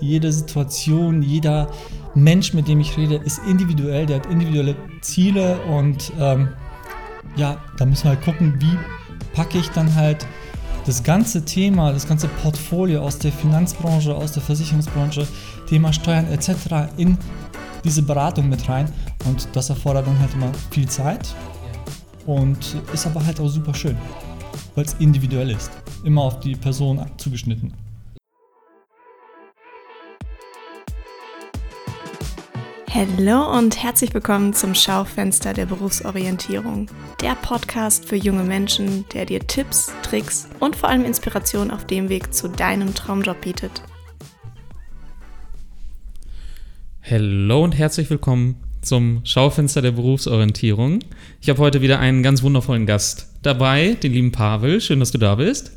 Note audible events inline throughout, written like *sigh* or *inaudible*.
Jede Situation, jeder Mensch, mit dem ich rede, ist individuell, der hat individuelle Ziele und ähm, ja, da müssen wir halt gucken, wie packe ich dann halt das ganze Thema, das ganze Portfolio aus der Finanzbranche, aus der Versicherungsbranche, Thema Steuern etc. in diese Beratung mit rein und das erfordert dann halt immer viel Zeit und ist aber halt auch super schön, weil es individuell ist, immer auf die Person zugeschnitten. Hallo und herzlich willkommen zum Schaufenster der Berufsorientierung. Der Podcast für junge Menschen, der dir Tipps, Tricks und vor allem Inspiration auf dem Weg zu deinem Traumjob bietet. Hallo und herzlich willkommen zum Schaufenster der Berufsorientierung. Ich habe heute wieder einen ganz wundervollen Gast dabei, den lieben Pavel. Schön, dass du da bist.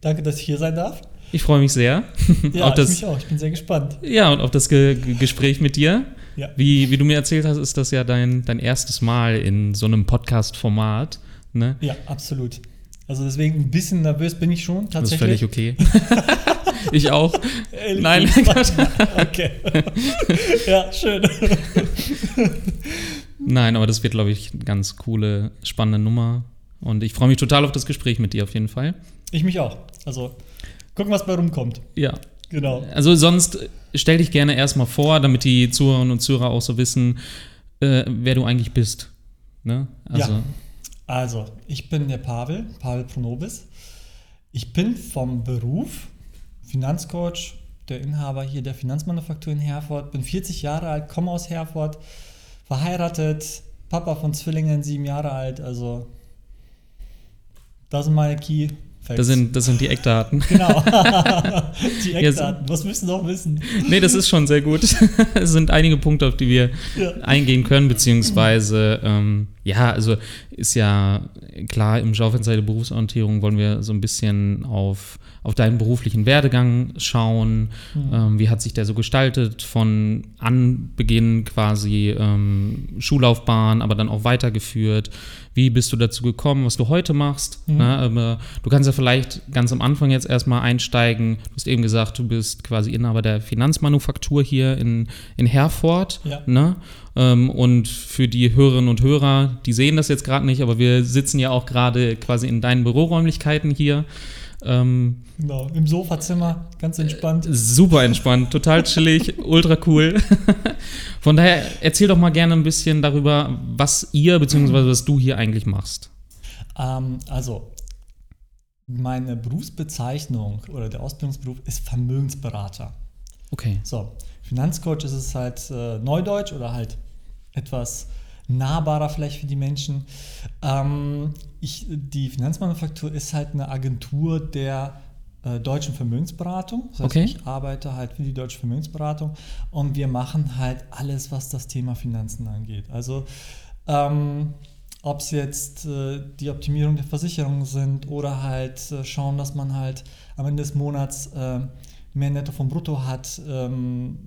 Danke, dass ich hier sein darf. Ich freue mich sehr. Ja, auf das, ich mich auch. Ich bin sehr gespannt. Ja, und auf das Ge Gespräch mit dir. Ja. Wie, wie du mir erzählt hast, ist das ja dein, dein erstes Mal in so einem Podcast-Format. Ne? Ja, absolut. Also deswegen ein bisschen nervös bin ich schon Das ist tatsächlich. völlig okay. *laughs* ich auch. Ehrlich Nein, *laughs* okay. *laughs* ja, schön. Nein, aber das wird, glaube ich, eine ganz coole, spannende Nummer. Und ich freue mich total auf das Gespräch mit dir auf jeden Fall. Ich mich auch. Also gucken, was bei rumkommt. Ja. Genau. Also sonst stell dich gerne erstmal vor, damit die Zuhörerinnen und Zuhörer auch so wissen, äh, wer du eigentlich bist. Ne? Also, Ja. Also, ich bin der Pavel, Pavel Pronobis. Ich bin vom Beruf Finanzcoach, der Inhaber hier der Finanzmanufaktur in Herford, bin 40 Jahre alt, komme aus Herford, verheiratet, Papa von Zwillingen, sieben Jahre alt, also das sind meine Key Facts. das, sind, das sind die Eckdaten. genau. *laughs* die Eckdaten. Was müssen Sie noch wissen? nee, das ist schon sehr gut. *laughs* es sind einige Punkte, auf die wir Ja. eingehen können, beziehungsweise, ähm, ja, also ist ja klar, im Schaufenster der Berufsorientierung wollen wir so ein bisschen auf, auf deinen beruflichen Werdegang schauen. Ähm, wie hat sich der so gestaltet von Anbeginn quasi ähm, Schullaufbahn, aber dann auch weitergeführt? Wie bist du dazu gekommen, was du heute machst? Ne? Aber du kannst ja vielleicht ganz am Anfang jetzt erstmal einsteigen. Du hast eben gesagt, du bist quasi Inhaber der Finanzmanufaktur hier in, in Herford. Ja. Ne? Ähm, und für die Hörerinnen und Hörer, die sehen das jetzt gerade nicht, aber wir sitzen ja auch gerade quasi in deinen Büroräumlichkeiten hier. Ähm, Genau. Im Sofazimmer, ganz entspannt. super entspannt, total chillig, *laughs* ultra cool. *laughs* Von daher erzähl doch mal gerne ein bisschen darüber, was ihr bzw. was du hier eigentlich machst. Ähm, also, meine Berufsbezeichnung oder der Ausbildungsberuf ist Vermögensberater. Okay. So, Finanzcoach ist es halt äh, Neudeutsch oder halt etwas nahbarer vielleicht für die Menschen. Ähm, ich, die Finanzmanufaktur ist halt eine Agentur der äh, deutschen Vermögensberatung. Das heißt, Okay. ich arbeite halt für die deutsche Vermögensberatung und wir machen halt alles, was das Thema Finanzen angeht. Also ähm, ob es jetzt äh, die Optimierung der Versicherungen sind oder halt äh, schauen, dass man halt am Ende des Monats äh, mehr Netto vom Brutto hat, ähm,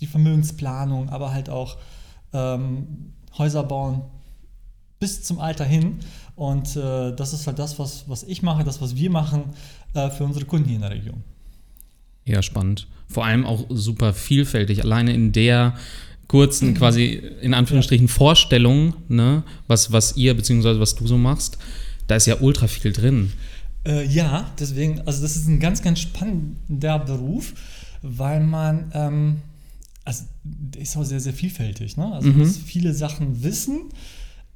die Vermögensplanung, aber halt auch ähm, Häuser bauen bis zum Alter hin. Und äh, das ist halt das, was, was ich mache, das, was wir machen äh, für unsere Kunden hier in der Region. Ja, spannend. Vor allem auch super vielfältig. Alleine in der kurzen, *clears throat* quasi in Anführungsstrichen Vorstellung, ne, was, was ihr bzw. was du so machst, da ist ja ultra viel drin. Äh, ja, deswegen, also das ist ein ganz, ganz spannender Beruf, weil man, ähm, also ist auch sehr, sehr vielfältig. Ne? Also man muss viele Sachen wissen,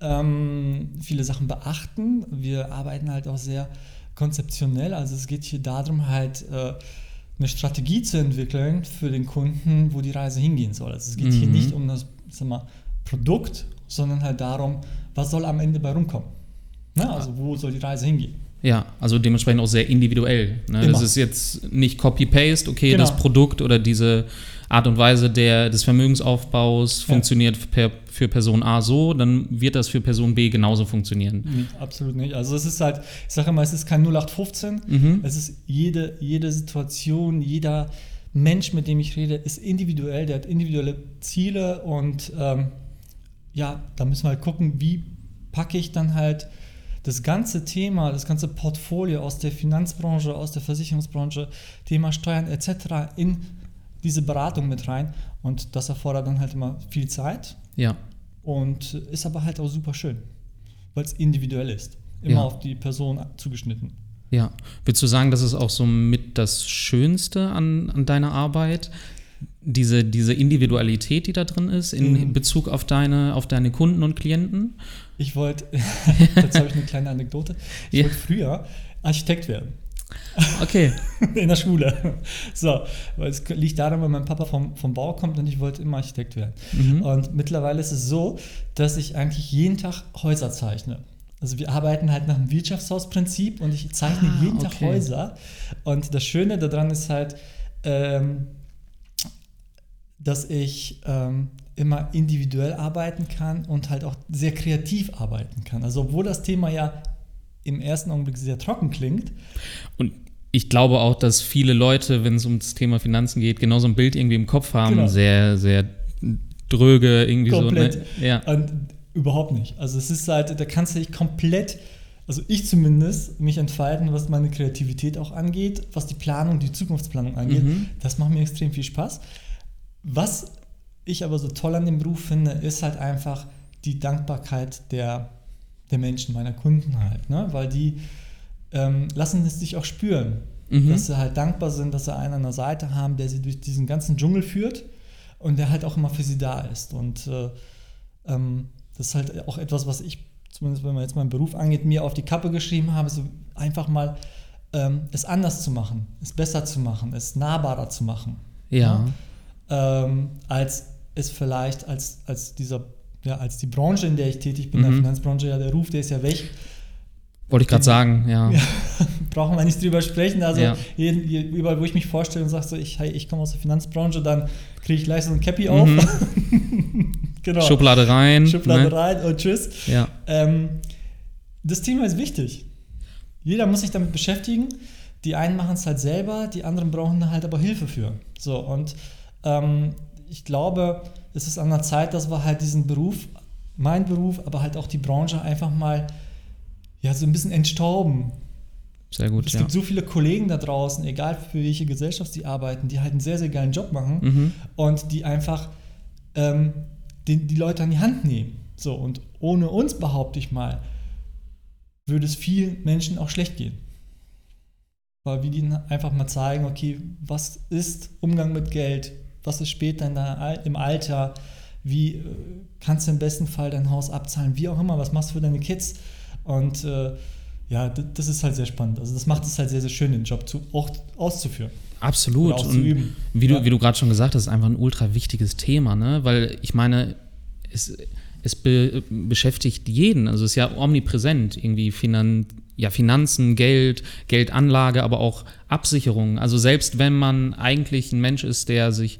ähm, viele Sachen beachten. Wir arbeiten halt auch sehr konzeptionell. Also es geht hier darum, halt äh, eine Strategie zu entwickeln für den Kunden, wo die Reise hingehen soll. Also es geht hier Mhm. nicht um das sag mal, Produkt, sondern halt darum, was soll am Ende bei rumkommen. Ne? Also wo soll die Reise hingehen? Ja, also dementsprechend auch sehr individuell. Ne? Das ist jetzt nicht Copy-Paste, okay, Genau. das Produkt oder diese Art und Weise der, des Vermögensaufbaus Ja. funktioniert per, für Person A so, dann wird das für Person B genauso funktionieren. Nee, absolut nicht. Also es ist halt, ich sage immer, es ist kein 0815. Mhm. Es ist jede, jede Situation, jeder Mensch, mit dem ich rede, ist individuell, der hat individuelle Ziele und ähm, ja, da müssen wir halt gucken, wie packe ich dann halt das ganze Thema, das ganze Portfolio aus der Finanzbranche, aus der Versicherungsbranche, Thema Steuern etc. in diese Beratung mit rein und das erfordert dann halt immer viel Zeit Ja. und ist aber halt auch super schön, weil es individuell ist. Immer Ja. auf die Person zugeschnitten. Ja. Würdest du sagen, das ist auch so mit das Schönste an, an deiner Arbeit? Diese, diese Individualität, die da drin ist, in Mhm. Bezug auf deine, auf deine Kunden und Klienten? Ich wollte, jetzt *laughs* habe ich eine kleine Anekdote, ich Ja. wollte früher Architekt werden. Okay. *laughs* in der Schule. So, weil es liegt daran, weil mein Papa vom, vom Bau kommt und ich wollte immer Architekt werden. Mhm. Und mittlerweile ist es so, dass ich eigentlich jeden Tag Häuser zeichne. Also wir arbeiten halt nach dem Wirtschaftshausprinzip und ich zeichne Ah, jeden Tag okay. Häuser. Und das Schöne daran ist halt, ähm, dass ich ähm, immer individuell arbeiten kann und halt auch sehr kreativ arbeiten kann. Also obwohl das Thema ja im ersten Augenblick sehr trocken klingt, Und ich glaube auch, dass viele Leute, wenn es um das Thema Finanzen geht, genau so ein Bild irgendwie im Kopf haben, Genau. sehr, sehr dröge, irgendwie Komplett. so. Ne? Ja. Und überhaupt nicht. Also es ist halt, da kannst du dich komplett, also ich zumindest, mich entfalten, was meine Kreativität auch angeht, was die Planung, die Zukunftsplanung angeht. Mhm. Das macht mir extrem viel Spaß. Was ich aber so toll an dem Beruf finde, ist halt einfach die Dankbarkeit der, der Menschen, meiner Kunden halt. Ne? Weil die ähm, lassen es sich auch spüren, Mhm. dass sie halt dankbar sind, dass sie einen an der Seite haben, der sie durch diesen ganzen Dschungel führt und der halt auch immer für sie da ist. Und äh, ähm, das ist halt auch etwas, was ich, zumindest wenn man jetzt meinen Beruf angeht, mir auf die Kappe geschrieben habe, so einfach mal ähm, es anders zu machen, es besser zu machen, es nahbarer zu machen. Ja. Ähm, als es vielleicht als, als dieser, ja, als die Branche, in der ich tätig bin, der Mhm. Finanzbranche, ja, der Ruf, der ist ja weg. Wollte ich gerade sagen, ja. Ja. *laughs* Brauchen wir nicht drüber sprechen. Also Ja. jeden, je- überall, wo ich mich vorstelle und sage so, ich, hey, ich komme aus der Finanzbranche, dann kriege ich gleich so ein Cappy auf. *laughs* genau. Schublade rein. Schublade ne? rein und tschüss. Ja. Ähm, das Thema ist wichtig. Jeder muss sich damit beschäftigen. Die einen machen es halt selber, die anderen brauchen da halt aber Hilfe für. So, und ähm, ich glaube, es ist an der Zeit, dass wir halt diesen Beruf, mein Beruf, aber halt auch die Branche einfach mal ja, so ein bisschen entstauben. Sehr gut, Es ja. gibt so viele Kollegen da draußen, egal für welche Gesellschaft sie arbeiten, die halt einen sehr, sehr geilen Job machen Mhm. und die einfach ähm, die, die Leute an die Hand nehmen. So, und ohne uns, behaupte ich mal, würde es vielen Menschen auch schlecht gehen. Weil wir ihnen einfach mal zeigen, okay, was ist Umgang mit Geld, was ist später der, im Alter, wie äh, kannst du im besten Fall dein Haus abzahlen, wie auch immer, was machst du für deine Kids. Und äh, ja, das ist halt sehr spannend. Also das macht es halt sehr, sehr schön, den Job zu, auch auszuführen. Absolut. Und wie du, wie du gerade schon gesagt hast, ist einfach ein ultra wichtiges Thema, ne? Weil ich meine, es, es be beschäftigt jeden. Also es ist ja omnipräsent, irgendwie Finan ja, Finanzen, Geld, Geldanlage, aber auch Absicherung. Also selbst wenn man eigentlich ein Mensch ist, der sich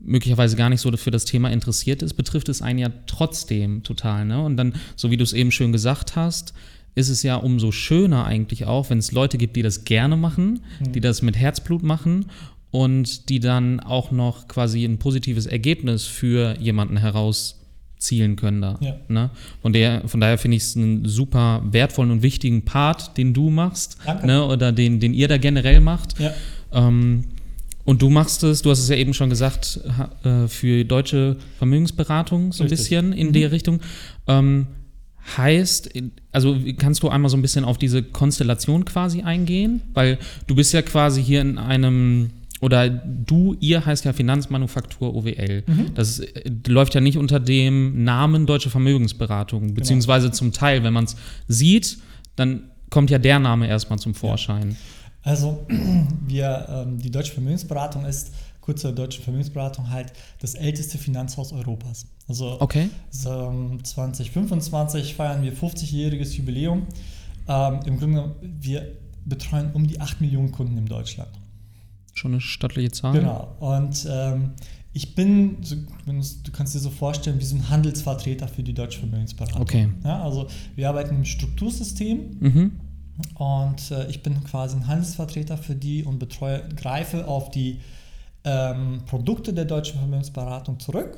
möglicherweise gar nicht so für das Thema interessiert ist, betrifft es einen ja trotzdem total. Ne? Und dann, so wie du es eben schön gesagt hast, ist es ja umso schöner eigentlich auch, wenn es Leute gibt, die das gerne machen, die das mit Herzblut machen und die dann auch noch quasi ein positives Ergebnis für jemanden herauszielen können da. Ja. Ne? Von, der, von daher finde ich es einen super wertvollen und wichtigen Part, den du machst Danke. ne? oder den, den ihr da generell macht. Ja. Ähm, und du machst es, du hast es ja eben schon gesagt, äh, für deutsche Vermögensberatung so ein Richtig. bisschen in Mhm. der Richtung. Ähm, heißt, also kannst du einmal so ein bisschen auf diese Konstellation quasi eingehen? Weil du bist ja quasi hier in einem, oder du, ihr heißt ja Finanzmanufaktur OWL. Mhm. Das äh, läuft ja nicht unter dem Namen Deutsche Vermögensberatung, beziehungsweise zum Teil, wenn man es sieht, dann kommt ja der Name erstmal zum Vorschein. Also *clears throat* wir, ähm, die Deutsche Vermögensberatung ist, kurze Deutsche Vermögensberatung halt das älteste Finanzhaus Europas. Also Okay. so, ähm, 2025 feiern wir 50-jähriges Jubiläum. Ähm, Im Grunde, genommen, wir betreuen um die 8 Millionen Kunden in Deutschland. Schon eine stattliche Zahl. Genau. Und ähm, ich bin, du kannst dir so vorstellen, wie so ein Handelsvertreter für die Deutsche Vermögensberatung. Okay. Ja, also wir arbeiten im Struktursystem Mhm. und äh, ich bin quasi ein Handelsvertreter für die und betreue, greife auf die ähm, Produkte der deutschen Vermögensberatung zurück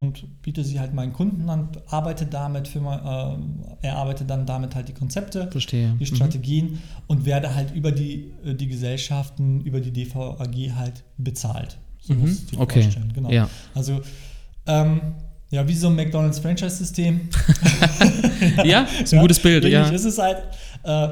und biete sie halt meinen Kunden an, arbeite damit, für, äh, erarbeite dann damit halt die Konzepte, Verstehe. die Mhm. Strategien und werde halt über die, äh, die Gesellschaften, über die DVAG halt bezahlt. So Mhm. musst du Okay. vorstellen, Genau. Ja. Also, ähm, ja, wie so ein McDonalds-Franchise-System. *laughs* ja, ist ein gutes Bild, ja. ist es halt. Äh,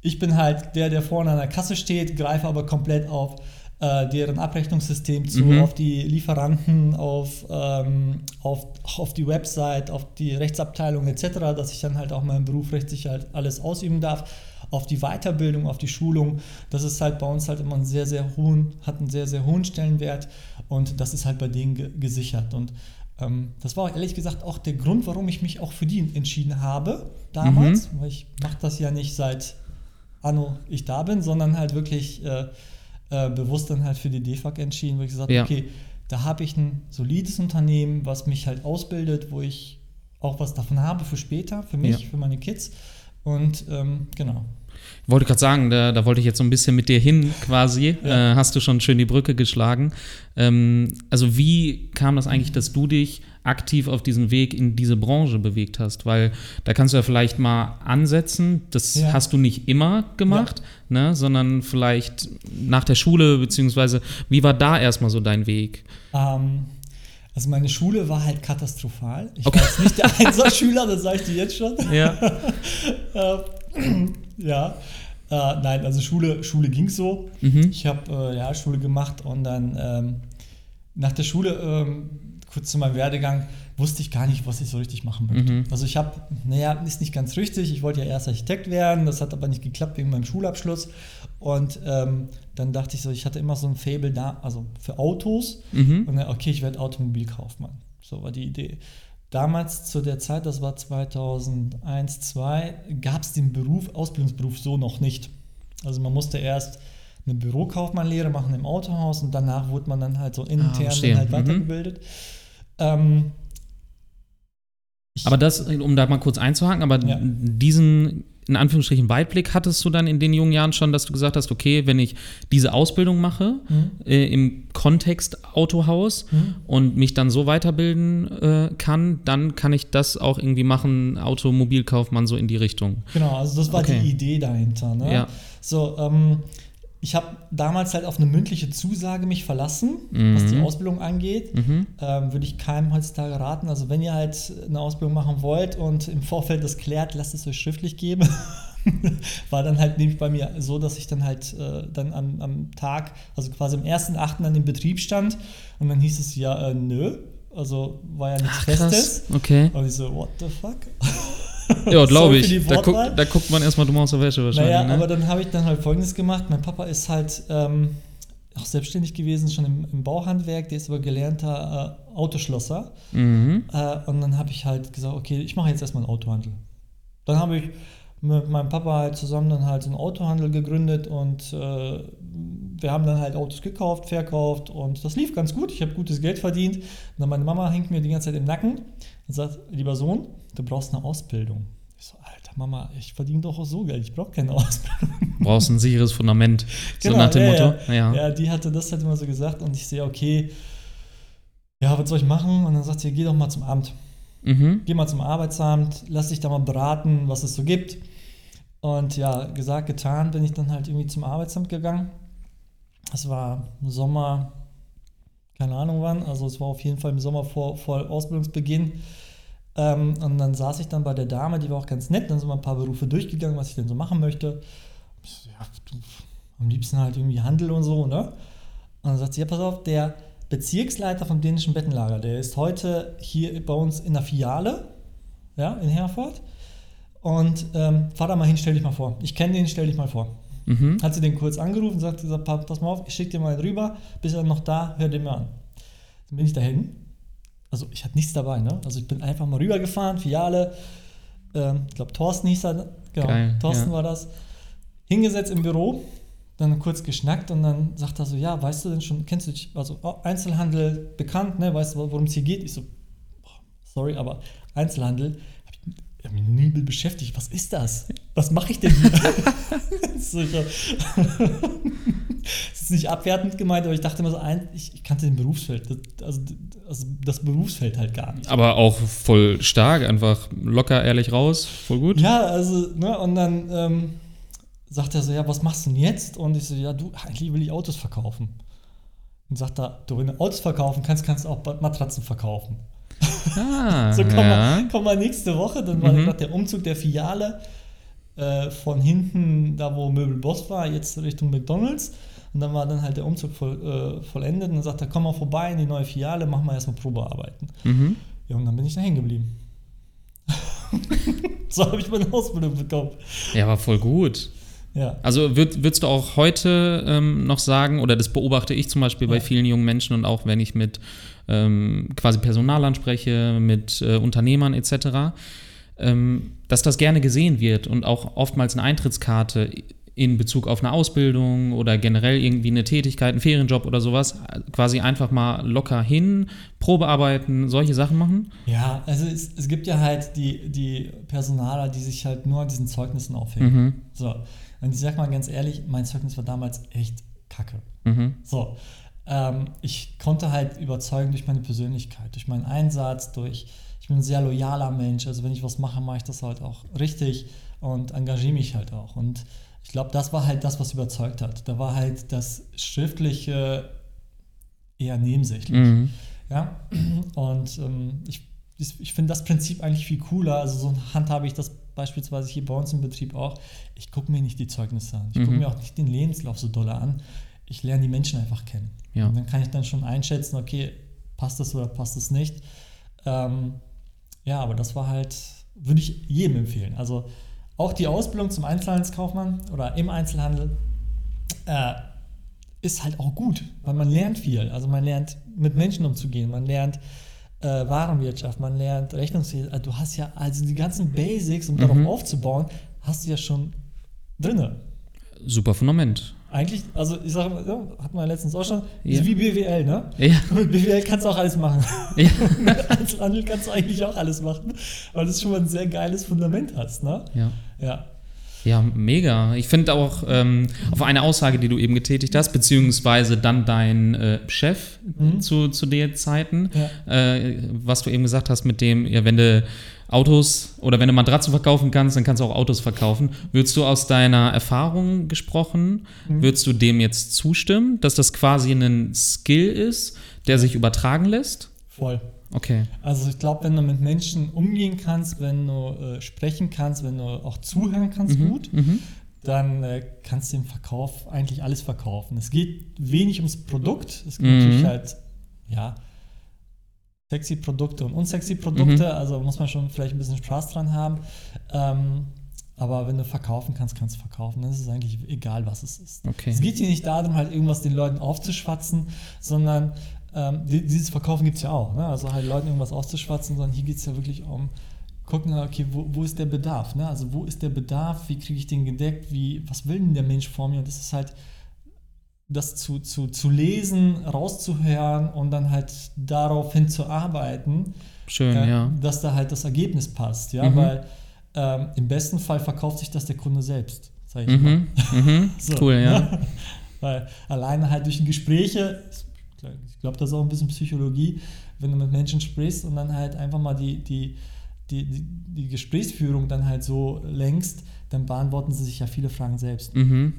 ich bin halt der, der vorne an der Kasse steht, greife aber komplett auf äh, deren Abrechnungssystem zu, Mhm. auf die Lieferanten, auf, ähm, auf, auf die Website, auf die Rechtsabteilung etc., dass ich dann halt auch meinen Beruf rechtlich halt alles ausüben darf, auf die Weiterbildung, auf die Schulung. Das ist halt bei uns halt immer einen sehr, sehr hohen, hat einen sehr, sehr hohen Stellenwert und das ist halt bei denen ge gesichert. Und ähm, das war ehrlich gesagt auch der Grund, warum ich mich auch für die entschieden habe damals, weil ich mache das ja nicht seit Anno ich da bin, sondern halt wirklich äh, äh, bewusst dann halt für die DEFAG entschieden, wo ich gesagt habe, Ja. okay, da habe ich ein solides Unternehmen, was mich halt ausbildet, wo ich auch was davon habe für später, für mich, Ja. für meine Kids. Und ähm, genau. Wollte gerade sagen, da, da wollte ich jetzt so ein bisschen mit dir hin quasi. Ja. Äh, hast du schon schön die Brücke geschlagen. Ähm, also wie kam das eigentlich, dass du dich aktiv auf diesen Weg in diese Branche bewegt hast? Weil da kannst du ja vielleicht mal ansetzen. Das Ja. hast du nicht immer gemacht, ne, sondern vielleicht nach der Schule, beziehungsweise wie war da erstmal so dein Weg? Ähm, also meine Schule war halt katastrophal. Ich Okay. war jetzt nicht der Einserschüler, das sage ich dir jetzt schon. Ja. *laughs* Äh, ja. Äh, nein, also Schule, Schule ging so. Mhm. Ich habe äh, Realschule gemacht und dann ähm, nach der Schule, ähm, kurz zu meinem Werdegang, wusste ich gar nicht, was ich so richtig machen möchte. Mhm. Also ich habe, naja, ist nicht ganz richtig. Ich wollte ja erst Architekt werden, das hat aber nicht geklappt wegen meinem Schulabschluss. Und ähm, dann dachte ich so, ich hatte immer so ein Fable da, also für Autos. Mhm. Und dann, okay, ich werde Automobilkaufmann. So war die Idee. Damals zu der Zeit, das war 2001, 2002, gab es den Beruf, Ausbildungsberuf so noch nicht. Also man musste erst eine Bürokaufmannlehre machen im Autohaus und danach wurde man dann halt so intern dann halt Mhm. Ähm, Aber das, um da mal kurz einzuhaken, aber Ja. diesen, in Anführungsstrichen, Weitblick hattest du dann in den jungen Jahren schon, dass du gesagt hast, okay, wenn ich diese Ausbildung mache, Mhm. äh, im Kontext Autohaus Mhm. und mich dann so weiterbilden äh, kann, dann kann ich das auch irgendwie machen, Automobilkaufmann so in die Richtung. Genau, also das war Okay. die Idee dahinter. Ne? Ja. So, ähm, ich habe damals halt auf eine mündliche Zusage mich verlassen, was die Mhm. Ausbildung angeht. Mhm. Ähm, Würde ich keinem heutzutage raten. Also wenn ihr halt eine Ausbildung machen wollt und im Vorfeld das klärt, lasst es euch schriftlich geben. *laughs* War dann halt nämlich bei mir so, dass ich dann halt äh, dann am, am Tag, also quasi am 1.8. an dem Betrieb stand und dann hieß es ja, äh, nö, also war ja nichts Ach, Festes. Okay. Und ich so, what the fuck? *laughs* *laughs* Ja, glaube ich. Da, guck, da guckt man erstmal dumm aus der Wäsche wahrscheinlich. Naja, ne? aber dann habe ich dann halt Folgendes gemacht. Mein Papa ist halt ähm, auch selbstständig gewesen, schon im, im Bauhandwerk. Der ist aber gelernter äh, Autoschlosser. mhm. Äh, und dann habe ich halt gesagt, okay, ich mache jetzt erstmal einen Autohandel. Dann habe ich mit meinem Papa halt zusammen dann halt so einen Autohandel gegründet und äh, wir haben dann halt Autos gekauft, verkauft und das lief ganz gut. Ich habe gutes Geld verdient. Und dann meine Mama hängt mir die ganze Zeit im Nacken und sagt, lieber Sohn, du brauchst eine Ausbildung. So, Mama, ich verdiene doch auch so Geld, ich brauche keine Ausbildung. Brauchst ein sicheres Fundament. so Genau, nach dem ja, Motto. Ja. Ja. ja, die hatte das halt immer so gesagt und ich sehe, okay, ja, was soll ich machen? Und dann sagt sie, geh doch mal zum Amt. Mhm. Geh mal zum Arbeitsamt, lass dich da mal beraten, was es so gibt. Und ja, gesagt, getan, bin ich dann halt irgendwie zum Arbeitsamt gegangen. Es war im Sommer, keine Ahnung wann, also es war auf jeden Fall im Sommer vor, vor Ausbildungsbeginn. Ähm, und dann saß ich dann bei der Dame, die war auch ganz nett, dann sind wir ein paar Berufe durchgegangen, was ich denn so machen möchte. Ja, du, am liebsten halt irgendwie Handel und so, ne? Und dann sagt sie, ja, pass auf, der Bezirksleiter vom dänischen Bettenlager, der ist heute hier bei uns in der Filiale, ja, in Herford. Und ähm, fahr da mal hin, stell dich mal vor. Ich kenne den, stell dich mal vor. Mhm. Hat sie den kurz angerufen, sagt gesagt, "Pa- pass mal auf, ich schicke dir mal einen rüber, bist dann noch da, hör den mal an. Dann bin ich dahin. Also ich hatte nichts dabei, ne? Also ich bin einfach mal rübergefahren, Filiale, ähm, ich glaube Thorsten hieß er, genau, Geil, Thorsten ja. war das. Hingesetzt im Büro, dann kurz geschnackt und dann sagt er so, ja, weißt du denn schon, kennst du dich, also oh, Einzelhandel bekannt, ne? Weißt du, worum es hier geht? Ich so, boah, sorry, aber Einzelhandel, habe mich nie mit beschäftigt. Was ist das? Was mache ich denn hier? *laughs* *laughs* das ist nicht abwertend gemeint, aber ich dachte immer so, ein, ich, ich kannte den Berufsfeld, das, also, also das Berufsfeld halt gar nicht. Aber auch voll stark, einfach locker, ehrlich raus, voll gut. Ja, also, ne, und dann ähm, sagt er so, ja, was machst du denn jetzt? Und ich so, ja, du, eigentlich will ich Autos verkaufen. Und sagt er, du, wenn du Autos verkaufen kannst, kannst du auch Matratzen verkaufen. Ah, so, komm, ja. mal, komm mal nächste Woche. Dann war Mhm. gerade der Umzug der Filiale äh, von hinten, da wo Möbelboss war, jetzt Richtung McDonalds. Und dann war dann halt der Umzug voll, äh, vollendet. Und dann sagt er, komm mal vorbei in die neue Filiale, mach mal erstmal Probearbeiten. Mhm. Ja, und dann bin ich da hängen geblieben. *laughs* so habe ich meine Ausbildung bekommen. Ja, war voll gut. Ja. Also würd, würdest du auch heute ähm, noch sagen, oder das beobachte ich zum Beispiel bei Ja. vielen jungen Menschen und auch wenn ich mit ähm, quasi Personalern spreche, mit äh, Unternehmern etc., ähm, dass das gerne gesehen wird und auch oftmals eine Eintrittskarte in Bezug auf eine Ausbildung oder generell irgendwie eine Tätigkeit, einen Ferienjob oder sowas, quasi einfach mal locker hin, Probearbeiten, solche Sachen machen. Ja, also es, es gibt ja halt die, die Personaler, die sich halt nur an diesen Zeugnissen aufhängen. Mhm. So, und ich sag mal ganz ehrlich, mein Zeugnis war damals echt kacke. Mhm. So, ähm, ich konnte halt überzeugen durch meine Persönlichkeit, durch meinen Einsatz, durch, ich bin ein sehr loyaler Mensch, also wenn ich was mache, mache ich das halt auch richtig und engagiere mich halt auch. Und ich glaube, das war halt das, was überzeugt hat. Da war halt das Schriftliche eher nebensächlich. Mhm. Ja, und ähm, ich, ich, finde das Prinzip eigentlich viel cooler. Also so handhabe ich das beispielsweise hier bei uns im Betrieb auch. Ich gucke mir nicht die Zeugnisse an. Ich gucke Mhm. mir auch nicht den Lebenslauf so doll an. Ich lerne die Menschen einfach kennen. Ja. Und dann kann ich dann schon einschätzen, okay, passt das oder passt das nicht. Ähm, ja, aber das war halt, würde ich jedem empfehlen. Also auch die Ausbildung zum Einzelhandelskaufmann oder im Einzelhandel äh, ist halt auch gut, weil man lernt viel. Also man lernt mit Menschen umzugehen, man lernt äh, Warenwirtschaft, man lernt Rechnungswesen. Also du hast ja also die ganzen Basics, um darauf Mhm. aufzubauen, hast du ja schon drinne. Super Fundament. Eigentlich, also ich sage mal, ja, hat man letztens auch schon, Ja. ist wie BWL, ne? Ja. *laughs* Mit BWL kannst du auch alles machen. Ja. *laughs* Mit Einzelhandel kannst du eigentlich auch alles machen, weil du schon mal ein sehr geiles Fundament hast, ne? ja. Ja. Ja, mega. Ich finde auch ähm, auf eine Aussage, die du eben getätigt hast, beziehungsweise dann dein äh, Chef Mhm. zu, zu den Zeiten, Ja. äh, was du eben gesagt hast mit dem, ja, wenn du Autos oder wenn du Matratzen verkaufen kannst, dann kannst du auch Autos verkaufen. Würdest du aus deiner Erfahrung gesprochen, Mhm. würdest du dem jetzt zustimmen, dass das quasi ein Skill ist, der sich übertragen lässt? Voll. Okay. Also ich glaube, wenn du mit Menschen umgehen kannst, wenn du äh, sprechen kannst, wenn du auch zuhören kannst Mhm. gut, Mhm. dann äh, kannst du im Verkauf eigentlich alles verkaufen. Es geht wenig ums Produkt. Es gibt Mhm. natürlich halt, ja, sexy Produkte und unsexy Produkte. Mhm. Also muss man schon vielleicht ein bisschen Spaß dran haben. Ähm, aber wenn du verkaufen kannst, kannst du verkaufen. Dann ist es eigentlich egal, was es ist. Okay. Es geht hier nicht darum, halt irgendwas den Leuten aufzuschwatzen, sondern ähm, die- dieses Verkaufen gibt es ja auch. Ne? Also halt Leuten irgendwas aufzuschwatzen, sondern hier geht es ja wirklich um gucken, okay, wo, wo ist der Bedarf? Ne? Also wo ist der Bedarf? Wie kriege ich den gedeckt? Wie, was will denn der Mensch vor mir? Und das ist halt das zu, zu, zu lesen, rauszuhören und dann halt darauf hin zu arbeiten, Schön, äh, ja. dass da halt das Ergebnis passt. Ja? Mhm. Weil ähm, im besten Fall verkauft sich das der Kunde selbst, sage ich mal. Mhm. Mhm. *laughs* So, cool, ja. *laughs* Weil alleine halt durch Gespräche, ich glaube, das ist auch ein bisschen Psychologie, wenn du mit Menschen sprichst und dann halt einfach mal die, die, die, die, die Gesprächsführung dann halt so lenkst, dann beantworten sie sich ja viele Fragen selbst. Mhm.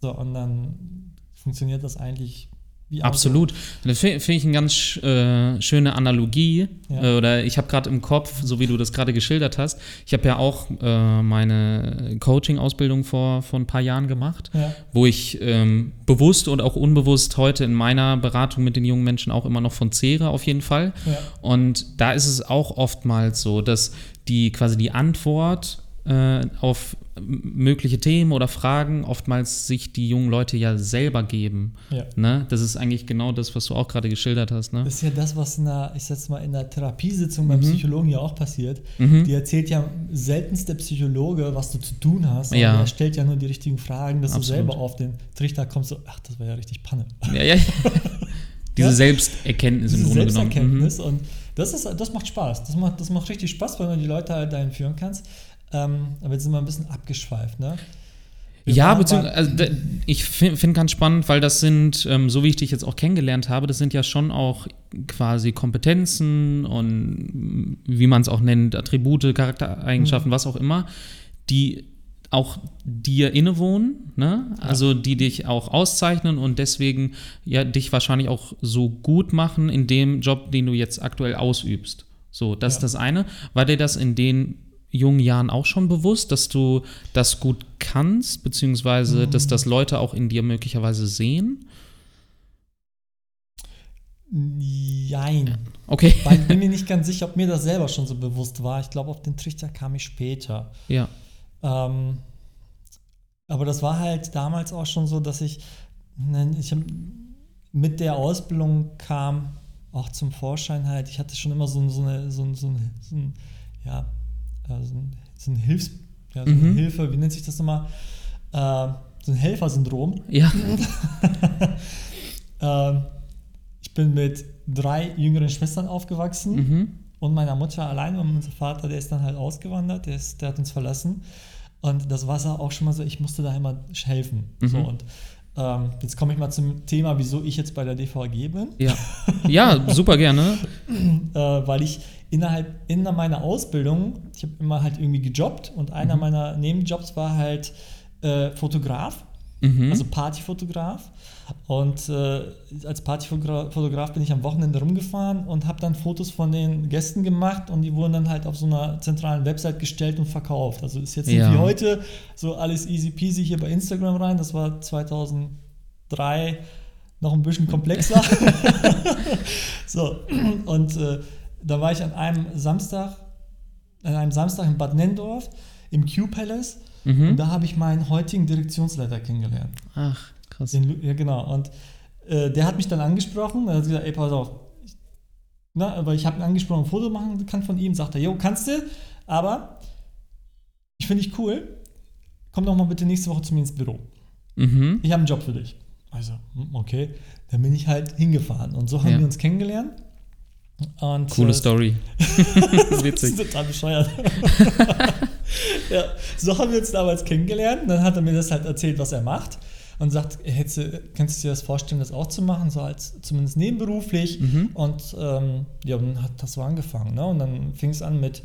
So, und dann funktioniert das eigentlich wie. Absolut. Das finde find ich eine ganz äh, schöne Analogie. Ja. Äh, oder ich habe gerade im Kopf, so wie du das gerade geschildert hast, ich habe ja auch äh, meine Coaching-Ausbildung vor, vor ein paar Jahren gemacht, Ja, wo ich ähm, bewusst und auch unbewusst heute in meiner Beratung mit den jungen Menschen auch immer noch von zehre, auf jeden Fall. ja, Und da ist es auch oftmals so, dass die quasi die Antwort äh, auf mögliche Themen oder Fragen oftmals sich die jungen Leute ja selber geben. ja. Ne? Das ist eigentlich genau das, was du auch gerade geschildert hast. Ne? Das ist ja das, was in der, ich sag's mal, in der Therapiesitzung beim Mhm. Psychologen ja auch passiert. Mhm. Die erzählt ja seltenst der Psychologe, was du zu tun hast. Ja. Er stellt ja nur die richtigen Fragen, dass Absolut. du selber auf den Trichter kommst, so, ach, das war ja richtig Panne. Ja, ja. *laughs* Diese Ja? Selbsterkenntnis im Diese Grunde genommen. Selbsterkenntnis und Das, ist, das macht Spaß. Das macht, das macht richtig Spaß, wenn du die Leute halt dahin führen kannst. Ähm, aber jetzt sind wir ein bisschen abgeschweift, ne? Wir ja, beziehungsweise, also, ich finde find ganz spannend, weil das sind, ähm, so wie ich dich jetzt auch kennengelernt habe, das sind ja schon auch quasi Kompetenzen und wie man es auch nennt, Attribute, Charaktereigenschaften, Mhm. was auch immer, die auch dir innewohnen, ne? also die dich auch auszeichnen und deswegen ja dich wahrscheinlich auch so gut machen in dem Job, den du jetzt aktuell ausübst. So, das Ja. ist das eine. War dir das in den jungen Jahren auch schon bewusst, dass du das gut kannst, beziehungsweise dass das Leute auch in dir möglicherweise sehen? Jein. Okay. *laughs* Weil ich bin mir nicht ganz sicher, ob mir das selber schon so bewusst war. Ich glaube, auf den Trichter kam ich später. Ja. Ähm, aber das war halt damals auch schon so, dass ich, ne, ich mit der Ausbildung kam auch zum Vorschein halt, ich hatte schon immer so, so eine, so, so, so ein, ja, äh, so ein, Hilfs, ja, so eine Mhm. Hilfe, wie nennt sich das nochmal? Äh, so ein Helfersyndrom. Ja. *laughs* Ähm, ich bin mit drei jüngeren Schwestern aufgewachsen Mhm. und meiner Mutter allein und unser Vater, der ist dann halt ausgewandert, der, ist, der hat uns verlassen. Und das war auch schon mal so, ich musste da immer helfen. Mhm. So, und ähm, jetzt komme ich mal zum Thema, wieso ich jetzt bei der DVG bin. Ja. Ja, super gerne. *laughs* Äh, weil ich innerhalb in meiner Ausbildung, ich habe immer halt irgendwie gejobbt und einer Mhm. meiner Nebenjobs war halt äh, Fotograf. Mhm. also Partyfotograf. Und äh, als Partyfotograf bin ich am Wochenende rumgefahren und habe dann Fotos von den Gästen gemacht und die wurden dann halt auf so einer zentralen Website gestellt und verkauft. Also ist jetzt nicht Ja. wie heute so alles easy peasy hier bei Instagram rein. Das war 2003 noch ein bisschen komplexer. *laughs* *laughs* so, und äh, da war ich an einem Samstag, an einem Samstag in Bad Nendorf im Q-Palace und mhm. da habe ich meinen heutigen Direktionsleiter kennengelernt. Ach, krass. Den, ja, genau. Und äh, der hat mich dann angesprochen. Er hat gesagt, ey, pass auf. Na, aber ich habe ihn angesprochen, ein Foto machen kann von ihm. Sagt er, jo, kannst du, aber ich finde dich cool. Komm doch mal bitte nächste Woche zu mir ins Büro. Mhm. Ich habe einen Job für dich. Also, hm, okay. Dann bin ich halt hingefahren. Und so haben Ja. wir uns kennengelernt. Und, Coole äh, Story. *laughs* *laughs* das ist Witzig. total bescheuert. *laughs* ja, so haben wir uns damals kennengelernt. Dann hat er mir das halt erzählt, was er macht. Und sagt, du, kannst du dir das vorstellen, das auch zu machen, so als zumindest nebenberuflich. Mhm. Und ähm, ja, dann hat das so angefangen. Ne? Und dann fing es an mit,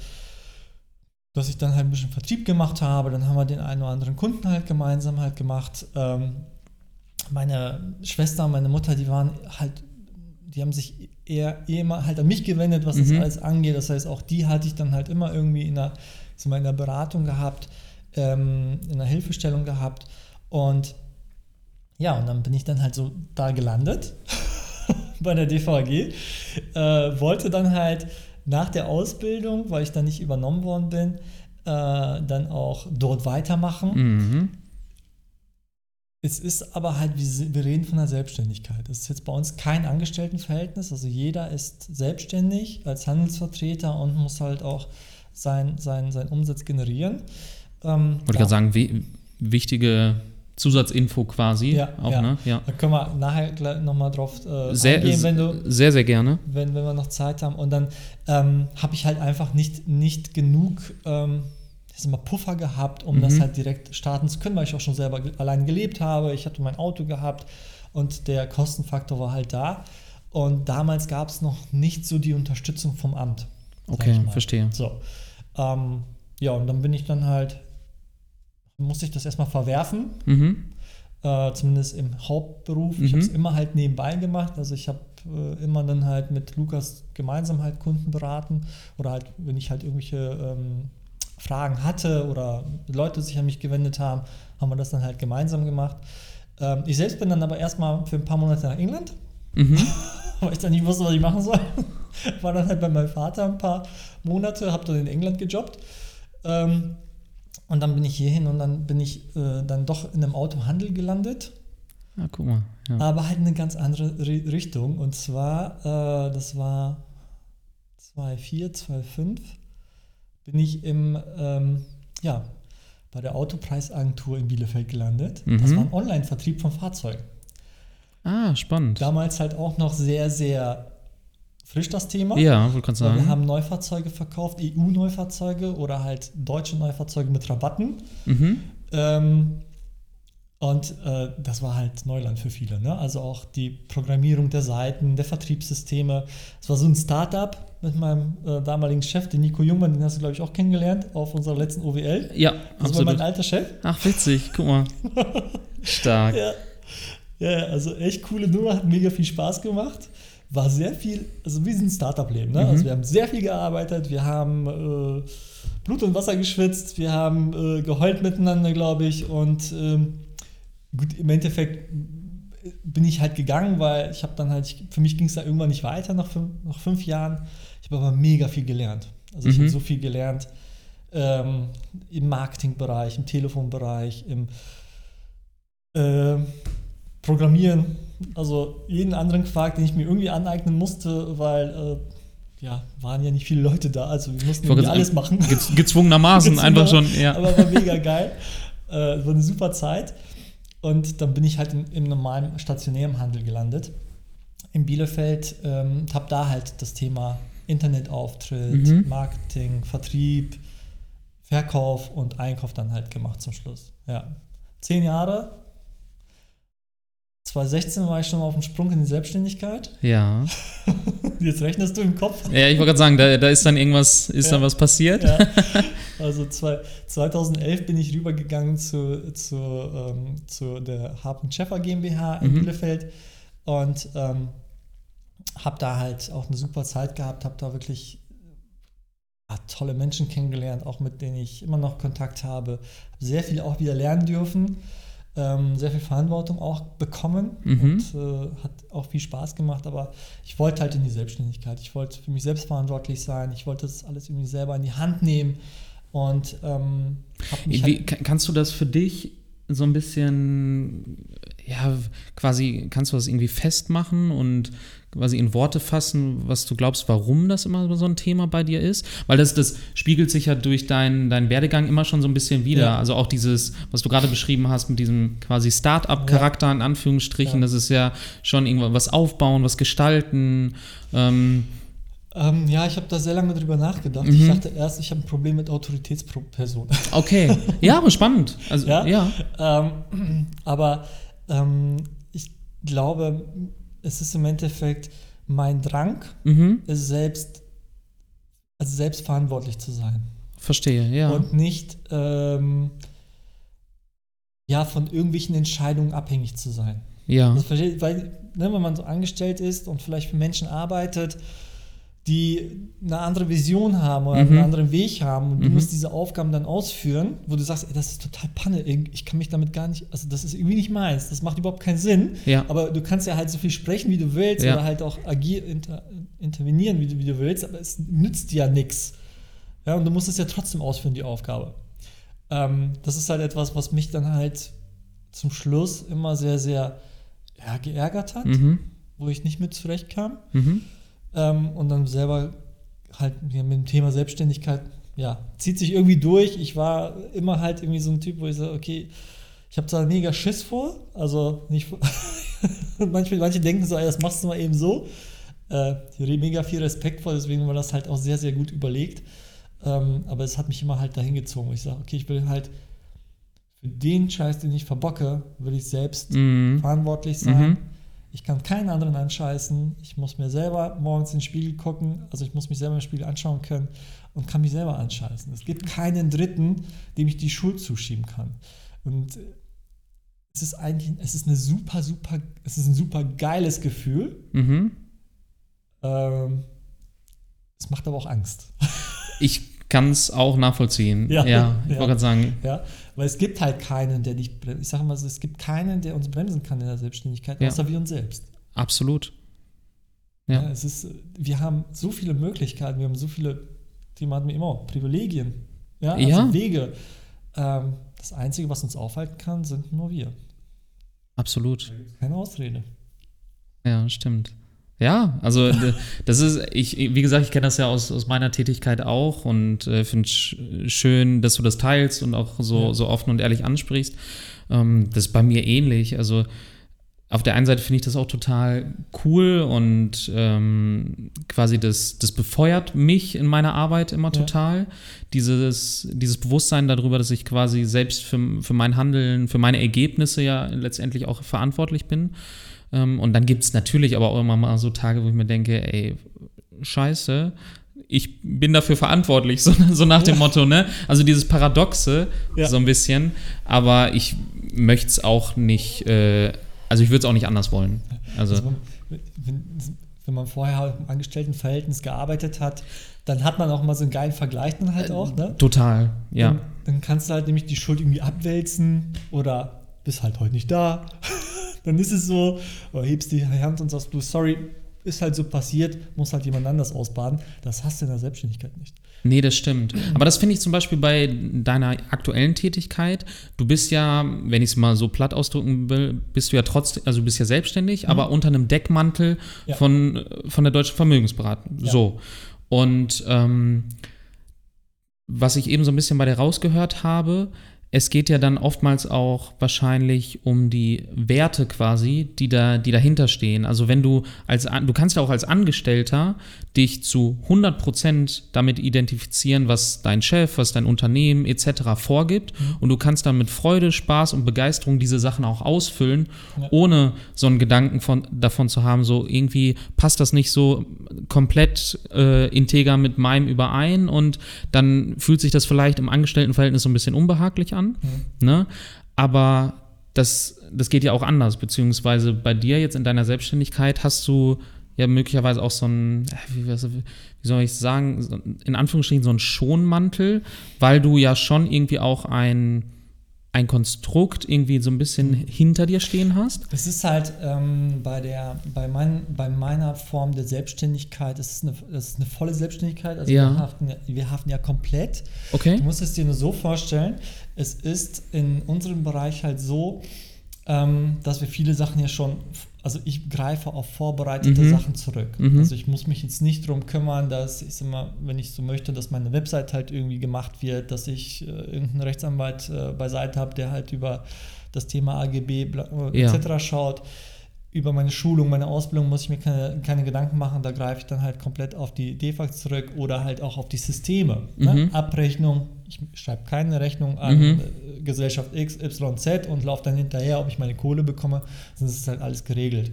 dass ich dann halt ein bisschen Vertrieb gemacht habe. Dann haben wir den einen oder anderen Kunden halt gemeinsam halt gemacht. Ähm, meine Schwester und meine Mutter, die waren halt, die haben sich eher immer halt an mich gewendet, was das Mhm. alles angeht. Das heißt, auch die hatte ich dann halt immer irgendwie in der, in der Beratung gehabt, ähm, in der Hilfestellung gehabt. Und ja, und dann bin ich dann halt so da gelandet *laughs* bei der DVG. Äh, wollte dann halt nach der Ausbildung, weil ich dann nicht übernommen worden bin, äh, dann auch dort weitermachen. Mhm. Es ist aber halt, wir, reden von der Selbstständigkeit. Es ist jetzt bei uns kein Angestelltenverhältnis. Also jeder ist selbstständig als Handelsvertreter und muss halt auch sein, sein, sein Umsatz generieren. Ähm, Wollte ich gerade sagen, wi wichtige Zusatzinfo quasi. Ja, auch, ja. ne? Ja. Da können wir nachher gleich nochmal drauf äh, Sehr, eingehen, wenn du, sehr, sehr gerne. wenn, wenn wir noch Zeit haben. Und dann ähm, habe ich halt einfach nicht, nicht genug ähm, ich sag mal, Puffer gehabt, um Mhm. das halt direkt starten zu können, weil ich auch schon selber allein gelebt habe. Ich hatte mein Auto gehabt und der Kostenfaktor war halt da. Und damals gab es noch nicht so die Unterstützung vom Amt. Okay, ich verstehe. So. Ähm, ja, und dann bin ich dann halt, musste ich das erstmal verwerfen Mhm. äh, zumindest im Hauptberuf. Ich Mhm. habe es immer halt nebenbei gemacht. Also ich habe äh, immer dann halt mit Lukas gemeinsam halt Kunden beraten oder halt, wenn ich halt irgendwelche ähm, Fragen hatte oder Leute sich an mich gewendet haben, haben wir das dann halt gemeinsam gemacht. Ähm, ich selbst bin dann aber erstmal für ein paar Monate nach England, Mhm. *laughs* weil ich dann nicht wusste, was ich machen soll. *laughs* War dann halt bei meinem Vater ein paar Monate, habe dann in England gejobbt. Ähm, und dann bin ich hierhin und dann bin ich äh, dann doch in einem Autohandel gelandet. Ah, guck mal. Ja. Aber halt in eine ganz andere Ri- Richtung. Und zwar, äh, das war 2004, 2005, bin ich im, ähm, ja, bei der Autopreisagentur in Bielefeld gelandet. Das Mhm. war ein Online-Vertrieb von Fahrzeugen. Ah, spannend. Damals halt auch noch sehr, sehr frisch das Thema. Ja, wollte gerade Weil sagen. Wir haben Neufahrzeuge verkauft, EU-Neufahrzeuge oder halt deutsche Neufahrzeuge mit Rabatten. Mhm. Ähm, und äh, das war halt Neuland für viele. Ne? Also auch die Programmierung der Seiten, der Vertriebssysteme. Es war so ein Startup mit meinem äh, damaligen Chef, den Nico Jungmann, den hast du, glaube ich, auch kennengelernt auf unserer letzten OWL. Ja, Das war absolut. mein alter Chef. Ach, witzig, guck mal. *laughs* Stark. Ja. ja, also echt coole Nummer, hat mega viel Spaß gemacht. War sehr viel, also wie ein Startup-Leben. Ne? Mhm. Also wir haben sehr viel gearbeitet, wir haben äh, Blut und Wasser geschwitzt, wir haben äh, geheult miteinander, glaube ich. Und ähm, gut, im Endeffekt bin ich halt gegangen, weil ich habe dann halt, ich, für mich ging es da irgendwann nicht weiter nach fünf, nach fünf Jahren. Ich habe aber mega viel gelernt. Also ich Mhm. habe so viel gelernt ähm, im Marketingbereich, im Telefonbereich, im ähm, Programmieren. Also jeden anderen Quark, den ich mir irgendwie aneignen musste, weil äh, ja, waren ja nicht viele Leute da, also wir mussten Ich irgendwie alles machen. Gez gezwungenermaßen *laughs* einfach schon, ja. Aber war mega geil. Äh, war eine super Zeit. Und dann bin ich halt in, im normalen stationären Handel gelandet. In Bielefeld ähm, habe da halt das Thema Internetauftritt, Mhm. Marketing, Vertrieb, Verkauf und Einkauf dann halt gemacht zum Schluss. Ja. Zehn Jahre. 2016 war ich schon mal auf dem Sprung in die Selbstständigkeit. Ja. *laughs* Jetzt rechnest du im Kopf. Ja, ich wollte gerade sagen, da, da ist dann irgendwas, ist Ja. dann was passiert. Ja. *laughs* Also zwei, 2011 bin ich rübergegangen zu, zu, ähm, zu der Harpen Schäffer GmbH in Mhm. Bielefeld und ähm, habe da halt auch eine super Zeit gehabt, habe da wirklich tolle Menschen kennengelernt, auch mit denen ich immer noch Kontakt habe, habe sehr viel auch wieder lernen dürfen, ähm, sehr viel Verantwortung auch bekommen Mhm. und äh, hat auch viel Spaß gemacht, aber ich wollte halt in die Selbstständigkeit, ich wollte für mich selbst verantwortlich sein, ich wollte das alles irgendwie selber in die Hand nehmen und ähm, Wie, halt, ka- kannst du das für dich so ein bisschen, ja, quasi, kannst du das irgendwie festmachen und quasi in Worte fassen, was du glaubst, warum das immer so ein Thema bei dir ist? Weil das, das spiegelt sich ja durch deinen deinen Werdegang immer schon so ein bisschen wieder. Ja. Also auch dieses, was du gerade beschrieben hast mit diesem quasi Start-up-Charakter in Anführungsstrichen, Ja. das ist ja schon irgendwas was aufbauen, was gestalten. Ähm, ähm, ja, ich habe da sehr lange drüber nachgedacht. Ich Mhm. dachte erst, ich habe ein Problem mit Autoritätspersonen. okay, ja, aber spannend. Also, Ja? ja. Ähm, aber ähm, ich glaube, es ist im Endeffekt mein Drang, Mhm. es selbst, also selbst verantwortlich zu sein. Verstehe, ja. Und nicht ähm, ja, von irgendwelchen Entscheidungen abhängig zu sein. ja. Versteht, weil, ne, wenn man so angestellt ist und vielleicht für Menschen arbeitet, die eine andere Vision haben oder Mhm. einen anderen Weg haben und du Mhm. musst diese Aufgaben dann ausführen, wo du sagst, ey, das ist total Panne, ich kann mich damit gar nicht, also das ist irgendwie nicht meins, das macht überhaupt keinen Sinn, Ja. aber du kannst ja halt so viel sprechen, wie du willst Ja. oder halt auch agier, inter, intervenieren, wie du, wie du willst, aber es nützt dir ja nichts. Ja, und du musst es ja trotzdem ausführen, die Aufgabe. Ähm, das ist halt etwas, was mich dann halt zum Schluss immer sehr, sehr ja, geärgert hat, Mhm. wo ich nicht mit zurechtkam. Mhm. Ähm, und dann selber halt ja, mit dem Thema Selbstständigkeit, ja, zieht sich irgendwie durch. Ich war immer halt irgendwie so ein Typ, wo ich sage, okay, ich habe zwar mega Schiss vor, also nicht, *laughs* manche, manche denken so, ey, das machst du mal eben so. Äh, mega viel Respekt vor, deswegen war das halt auch sehr, sehr gut überlegt. Ähm, aber es hat mich immer halt dahin gezogen. wo Ich sage, okay, ich will halt für den Scheiß, den ich verbocke, will ich selbst Mhm. verantwortlich sein. Mhm. Ich kann keinen anderen anscheißen. Ich muss mir selber morgens in den Spiegel gucken. Also ich muss mich selber im Spiegel anschauen können und kann mich selber anscheißen. Es gibt keinen Dritten, dem ich die Schuld zuschieben kann. Und äh, es ist eigentlich, es ist eine super, super, es ist ein super geiles Gefühl. Mhm. Ähm, es macht aber auch Angst. Ich kann es auch nachvollziehen. Ja. Ja, *laughs* ich Ja. wollte gerade sagen, Ja, weil es gibt halt keinen, der dich bremst. Ich sage mal so, es gibt keinen, der uns bremsen kann in der Selbstständigkeit, Ja. außer wir uns selbst. absolut. Ja. Ja. es ist, wir haben so viele Möglichkeiten, wir haben so viele, die hatten wir immer, Privilegien, ja, also. Wege. Ähm, das Einzige, was uns aufhalten kann, sind nur wir. Absolut. Keine Ausrede. Ja, stimmt. Ja, also d- das ist, ich, wie gesagt, ich kenne das ja aus, aus meiner Tätigkeit auch und äh, finde es schön, dass du das teilst und auch so, Ja. so offen und ehrlich ansprichst. Ähm, das ist bei mir ähnlich. Also auf der einen Seite finde ich das auch total cool und ähm, quasi das, das befeuert mich in meiner Arbeit immer Ja. total. Dieses, dieses Bewusstsein darüber, dass ich quasi selbst für, für mein Handeln, für meine Ergebnisse ja letztendlich auch verantwortlich bin. Ähm, und dann gibt es natürlich aber auch immer mal so Tage, wo ich mir denke, ey, scheiße, ich bin dafür verantwortlich, *laughs* so, so nach dem Ja. Motto, ne? Also dieses Paradoxe, Ja. so ein bisschen. Aber ich möchte es auch nicht, äh, also ich würde es auch nicht anders wollen. Also, Also, wenn, wenn, man vorher halt im Angestelltenverhältnis gearbeitet hat, dann hat man auch mal so einen geilen Vergleich dann halt auch, ne? total, ja. Dann, dann kannst du halt nämlich die Schuld irgendwie abwälzen oder bist halt heute nicht da. Dann ist es so, oder hebst die Hand und sagst du, sorry, ist halt so passiert, muss halt jemand anders ausbaden. Das hast du in der Selbstständigkeit nicht. Nee, das stimmt. Aber das finde ich zum Beispiel bei deiner aktuellen Tätigkeit. Du bist ja, wenn ich es mal so platt ausdrücken will, bist du ja trotzdem, also du bist ja selbstständig, aber unter einem Deckmantel Mhm. Ja. von, von der Deutschen Vermögensberatung. Ja. So. Und ähm, was ich eben so ein bisschen bei dir rausgehört habe, es geht ja dann oftmals auch wahrscheinlich um die Werte quasi, die da, die dahinter stehen. Also wenn du als, du kannst ja auch als Angestellter dich zu 100% damit identifizieren, was dein Chef, was dein Unternehmen etc. vorgibt und du kannst dann mit Freude, Spaß und Begeisterung diese Sachen auch ausfüllen, Ja. ohne so einen Gedanken von, davon zu haben, so irgendwie passt das nicht so komplett äh, integer mit meinem überein und dann fühlt sich das vielleicht im Angestelltenverhältnis so ein bisschen unbehaglich an. Ne? Aber das, das geht ja auch anders, beziehungsweise bei dir jetzt in deiner Selbstständigkeit hast du ja möglicherweise auch so ein, äh, wie, wie soll ich sagen, in Anführungsstrichen so ein Schonmantel, weil du ja schon irgendwie auch ein, ein Konstrukt irgendwie so ein bisschen hinter dir stehen hast. Es ist halt ähm, bei, der, bei, mein, bei meiner Form der Selbstständigkeit, es ist eine, es ist eine volle Selbstständigkeit, also Ja. wir, haften, ja- wir haften ja komplett. Okay? Du musst es dir nur so vorstellen, es ist in unserem Bereich halt so, ähm, dass wir viele Sachen ja schon, also ich greife auf vorbereitete Mhm. Sachen zurück. Mhm. Also ich muss mich jetzt nicht darum kümmern, dass ich mal, wenn ich so möchte, dass meine Website halt irgendwie gemacht wird, dass ich äh, irgendeinen Rechtsanwalt äh, beiseite habe, der halt über das Thema AGB äh, Ja. etc. schaut. Über meine Schulung, meine Ausbildung muss ich mir keine, keine Gedanken machen. Da greife ich dann halt komplett auf die DEFAX zurück oder halt auch auf die Systeme. Ne? Mhm. Abrechnung, ich schreibe keine Rechnung an Mhm. äh, Gesellschaft X, Y, Z und laufe dann hinterher, ob ich meine Kohle bekomme. Sonst ist halt alles geregelt.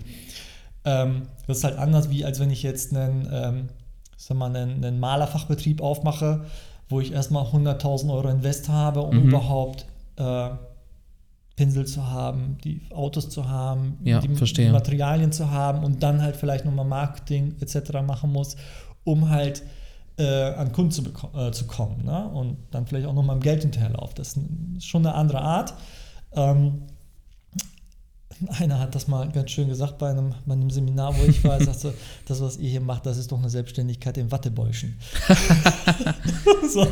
Ähm, das ist halt anders, wie als wenn ich jetzt einen, ähm, sag mal, einen, einen Malerfachbetrieb aufmache, wo ich erstmal 100.000 Euro Invest habe, um Mhm. überhaupt äh, Pinsel zu haben, die Autos zu haben, Ja, die, die Materialien zu haben und dann halt vielleicht nochmal Marketing etc. machen muss, um halt äh, an Kunden zu, äh, zu kommen. Ne? Und dann vielleicht auch nochmal im Geld hinterherlaufen. Das ist schon eine andere Art. Ähm, *laughs* einer hat das mal ganz schön gesagt bei einem, bei einem Seminar, wo ich war. Er sagte, das, was ihr hier macht, das ist doch eine Selbstständigkeit im Wattebäuschen. *laughs* so,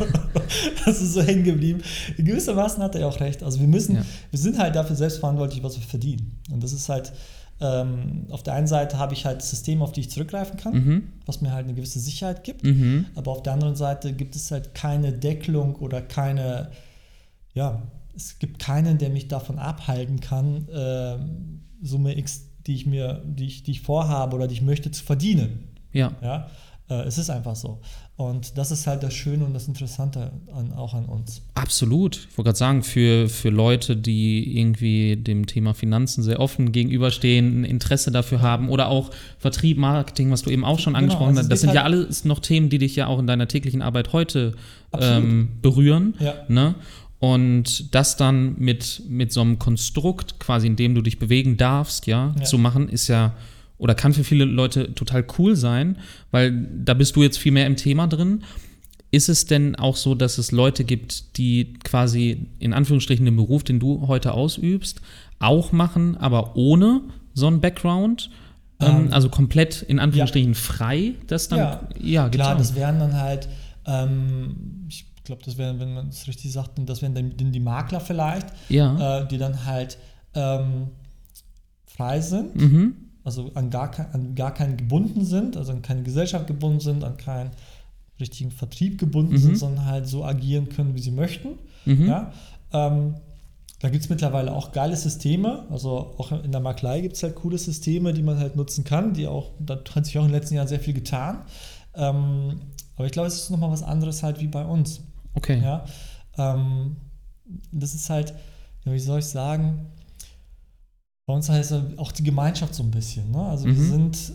das ist so hängen geblieben. In gewissermaßen hat er ja auch recht. Also wir müssen, Ja. wir sind halt dafür selbstverantwortlich, was wir verdienen. Und das ist halt, ähm, auf der einen Seite habe ich halt Systeme, auf die ich zurückgreifen kann, Mhm. was mir halt eine gewisse Sicherheit gibt. Mhm. Aber auf der anderen Seite gibt es halt keine Deckelung oder keine, ja, es gibt keinen, der mich davon abhalten kann, ähm, Summe X, die ich mir, die ich, die ich vorhabe oder die ich möchte, zu verdienen. Ja. Ja, äh, es ist einfach so. Und das ist halt das Schöne und das Interessante an, auch an uns. Absolut. Ich wollte gerade sagen, für, für Leute, die irgendwie dem Thema Finanzen sehr offen gegenüberstehen, ein Interesse dafür haben oder auch Vertrieb, Marketing, was du eben auch schon Genau, angesprochen also hast, das sind ja halt- alles noch Themen, die dich ja auch in deiner täglichen Arbeit heute ähm, berühren. Ja. Ne? Und das dann mit, mit so einem Konstrukt, quasi in dem du dich bewegen darfst, ja, Ja. zu machen, ist ja oder kann für viele Leute total cool sein, weil da bist du jetzt viel mehr im Thema drin. Ist es denn auch so, dass es Leute gibt, die quasi in Anführungsstrichen den Beruf, den du heute ausübst, auch machen, aber ohne so einen Background? Ähm, Ähm, also komplett in Anführungsstrichen frei, das dann Ja, ja Klar, auch. das wären dann halt, ähm, ich glaube, das wären, wenn man es richtig sagt, das wären dann die Makler vielleicht, ja. äh, die dann halt ähm, frei sind, mhm. also an gar, kein, an gar keinen gebunden sind, also an keine Gesellschaft gebunden sind, an keinen richtigen Vertrieb gebunden Mhm. sind, sondern halt so agieren können, wie sie möchten. Mhm. Ja? Ähm, da gibt es mittlerweile auch geile Systeme. Also auch in der Maklei gibt es halt coole Systeme, die man halt nutzen kann. Die auch, da hat sich auch in den letzten Jahren sehr viel getan. Ähm, aber ich glaube, es ist nochmal was anderes halt wie bei uns. Okay. Ja, ähm, das ist halt, wie soll ich sagen, bei uns heißt auch die Gemeinschaft so ein bisschen. Ne? Also mhm. wir sind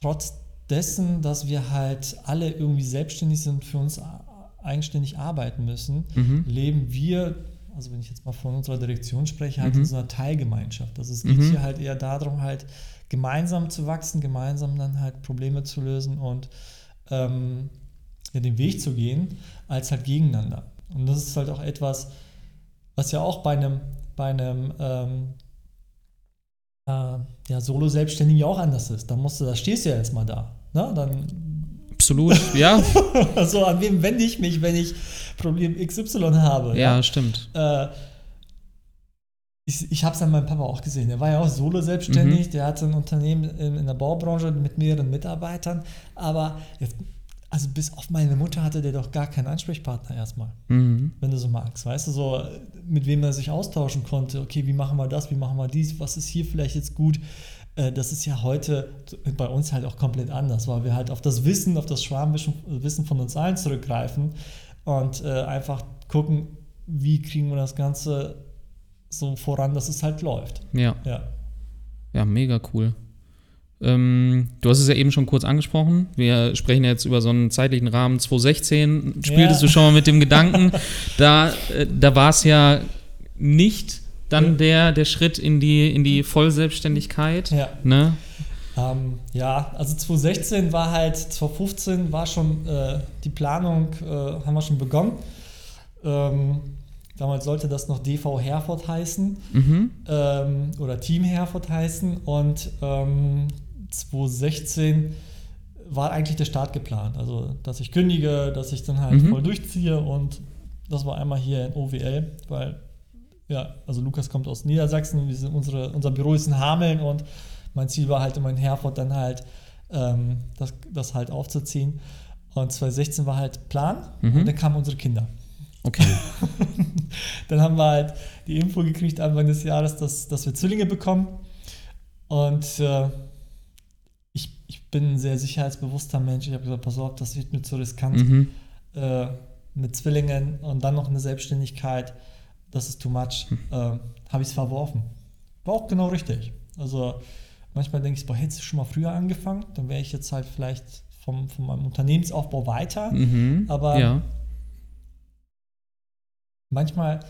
trotz dessen, dass wir halt alle irgendwie selbstständig sind, für uns eigenständig arbeiten müssen, mhm. leben wir, also wenn ich jetzt mal von unserer Direktion spreche, halt mhm. in so einer Teilgemeinschaft. Also es geht mhm. hier halt eher darum, halt gemeinsam zu wachsen, gemeinsam dann halt Probleme zu lösen und ähm, den Weg zu gehen, als halt gegeneinander. Und das ist halt auch etwas, was ja auch bei einem, bei einem ähm, äh, ja, Solo-Selbstständigen auch anders ist. Da musst du, da stehst du ja erstmal da. Ne? Dann Absolut, ja. *laughs* also an wem wende ich mich, wenn ich Problem XY habe? Ja, ja? stimmt. Äh, ich, ich habe es an meinem Papa auch gesehen. Der war ja auch solo selbstständig. Mhm. Der hatte ein Unternehmen in, in, der Baubranche mit mehreren Mitarbeitern. Aber jetzt, also bis auf meine Mutter hatte der doch gar keinen Ansprechpartner erstmal. Mhm. Wenn du so magst. Weißt du, so mit wem er sich austauschen konnte. Okay, wie machen wir das? Wie machen wir dies? Was ist hier vielleicht jetzt gut? Äh, das ist ja heute bei uns halt auch komplett anders, weil wir halt auf das Wissen, auf das Schwarmwissen von uns allen zurückgreifen und äh, einfach gucken, wie kriegen wir das Ganze so voran, dass es halt läuft. Ja. Ja, ja mega cool. Ähm, du hast es ja eben schon kurz angesprochen. Wir sprechen jetzt über so einen zeitlichen Rahmen 2016. Spieltest ja. du schon mal mit dem Gedanken? *laughs* da äh, da war es ja nicht dann der, der Schritt in die, in die Vollselbstständigkeit. Ja. Ne? Ähm, ja, also 2016 war halt, 2015 war schon äh, die Planung, äh, haben wir schon begonnen. Ähm, damals sollte das noch DV Herford heißen mhm. ähm, oder Team Herford heißen und 2016 ähm, war eigentlich der Start geplant. Also, dass ich kündige, dass ich dann halt mhm. voll durchziehe und das war einmal hier in OWL, weil ja, also Lukas kommt aus Niedersachsen, wir sind unsere, unser Büro ist in Hameln und mein Ziel war halt immer in Herford dann halt ähm, das, das halt aufzuziehen. Und 2016 war halt Plan mhm. und dann kamen unsere Kinder. Okay. *laughs* dann haben wir halt die Info gekriegt Anfang des Jahres, dass, dass wir Zwillinge bekommen. Und äh, bin ein sehr sicherheitsbewusster Mensch. Ich habe gesagt, pass auf, das wird mir zu riskant. Mhm. Äh, mit Zwillingen und dann noch eine Selbstständigkeit das ist too much, hm. äh, habe ich es verworfen. War auch genau richtig. Also manchmal denke ich, boah, hättest du schon mal früher angefangen, dann wäre ich jetzt halt vielleicht vom, von meinem Unternehmensaufbau weiter. Mhm, Aber ja. manchmal,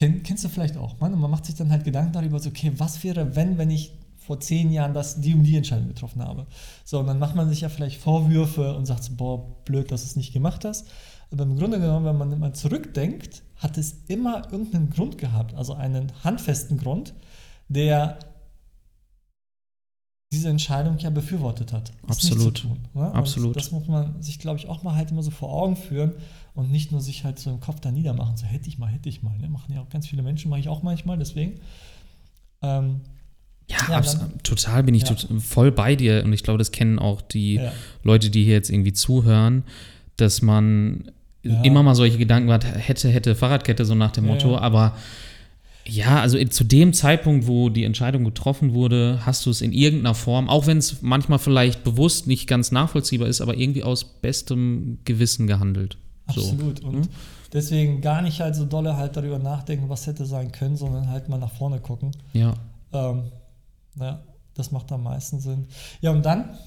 kenn, kennst du vielleicht auch, man, man macht sich dann halt Gedanken darüber, so, okay, was wäre, wenn, wenn ich vor zehn Jahren das, die und die Entscheidung getroffen habe. So, und dann macht man sich ja vielleicht Vorwürfe und sagt so, boah, blöd, dass du es nicht gemacht hast. Aber im Grunde genommen, wenn man mal zurückdenkt, hat es immer irgendeinen Grund gehabt, also einen handfesten Grund, der diese Entscheidung ja befürwortet hat. Absolut. Tun, ne? Absolut. Das muss man sich, glaube ich, auch mal halt immer so vor Augen führen und nicht nur sich halt so im Kopf da niedermachen, so hätte ich mal, hätte ich mal. Ne? Machen ja auch ganz viele Menschen, mache ich auch manchmal, deswegen. Ähm, ja, ja total bin ich ja. tot, voll bei dir und ich glaube, das kennen auch die ja. Leute, die hier jetzt irgendwie zuhören, dass man immer mal solche Gedanken hat, hätte, hätte Fahrradkette, so nach dem Motto, aber ja, also zu dem Zeitpunkt, wo die Entscheidung getroffen wurde, hast du es in irgendeiner Form, auch wenn es manchmal vielleicht bewusst nicht ganz nachvollziehbar ist, aber irgendwie aus bestem Gewissen gehandelt. Absolut. So. Und hm? deswegen gar nicht halt so dolle halt darüber nachdenken, was hätte sein können, sondern halt mal nach vorne gucken. Ja. Ähm, ja, das macht am meisten Sinn. Ja, und dann,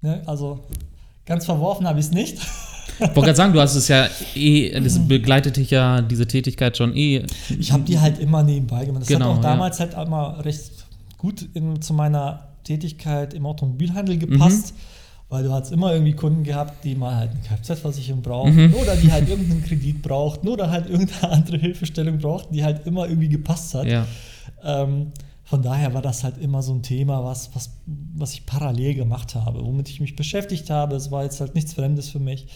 ne, also ganz verworfen habe ich es nicht. Ich wollte gerade sagen, du hast es ja eh, das begleitet dich ja diese Tätigkeit schon eh. Ich habe die halt immer nebenbei gemacht. Das genau, hat auch damals ja. halt immer recht gut in, zu meiner Tätigkeit im Automobilhandel gepasst. Mhm. Weil du hast immer irgendwie Kunden gehabt, die mal halt eine Kfz-Versicherung brauchten mhm. oder die halt irgendeinen Kredit brauchten oder halt irgendeine andere Hilfestellung brauchten, die halt immer irgendwie gepasst hat. Ja. Ähm, von daher war das halt immer so ein Thema, was, was, was ich parallel gemacht habe, womit ich mich beschäftigt habe. Es war jetzt halt nichts Fremdes für mich.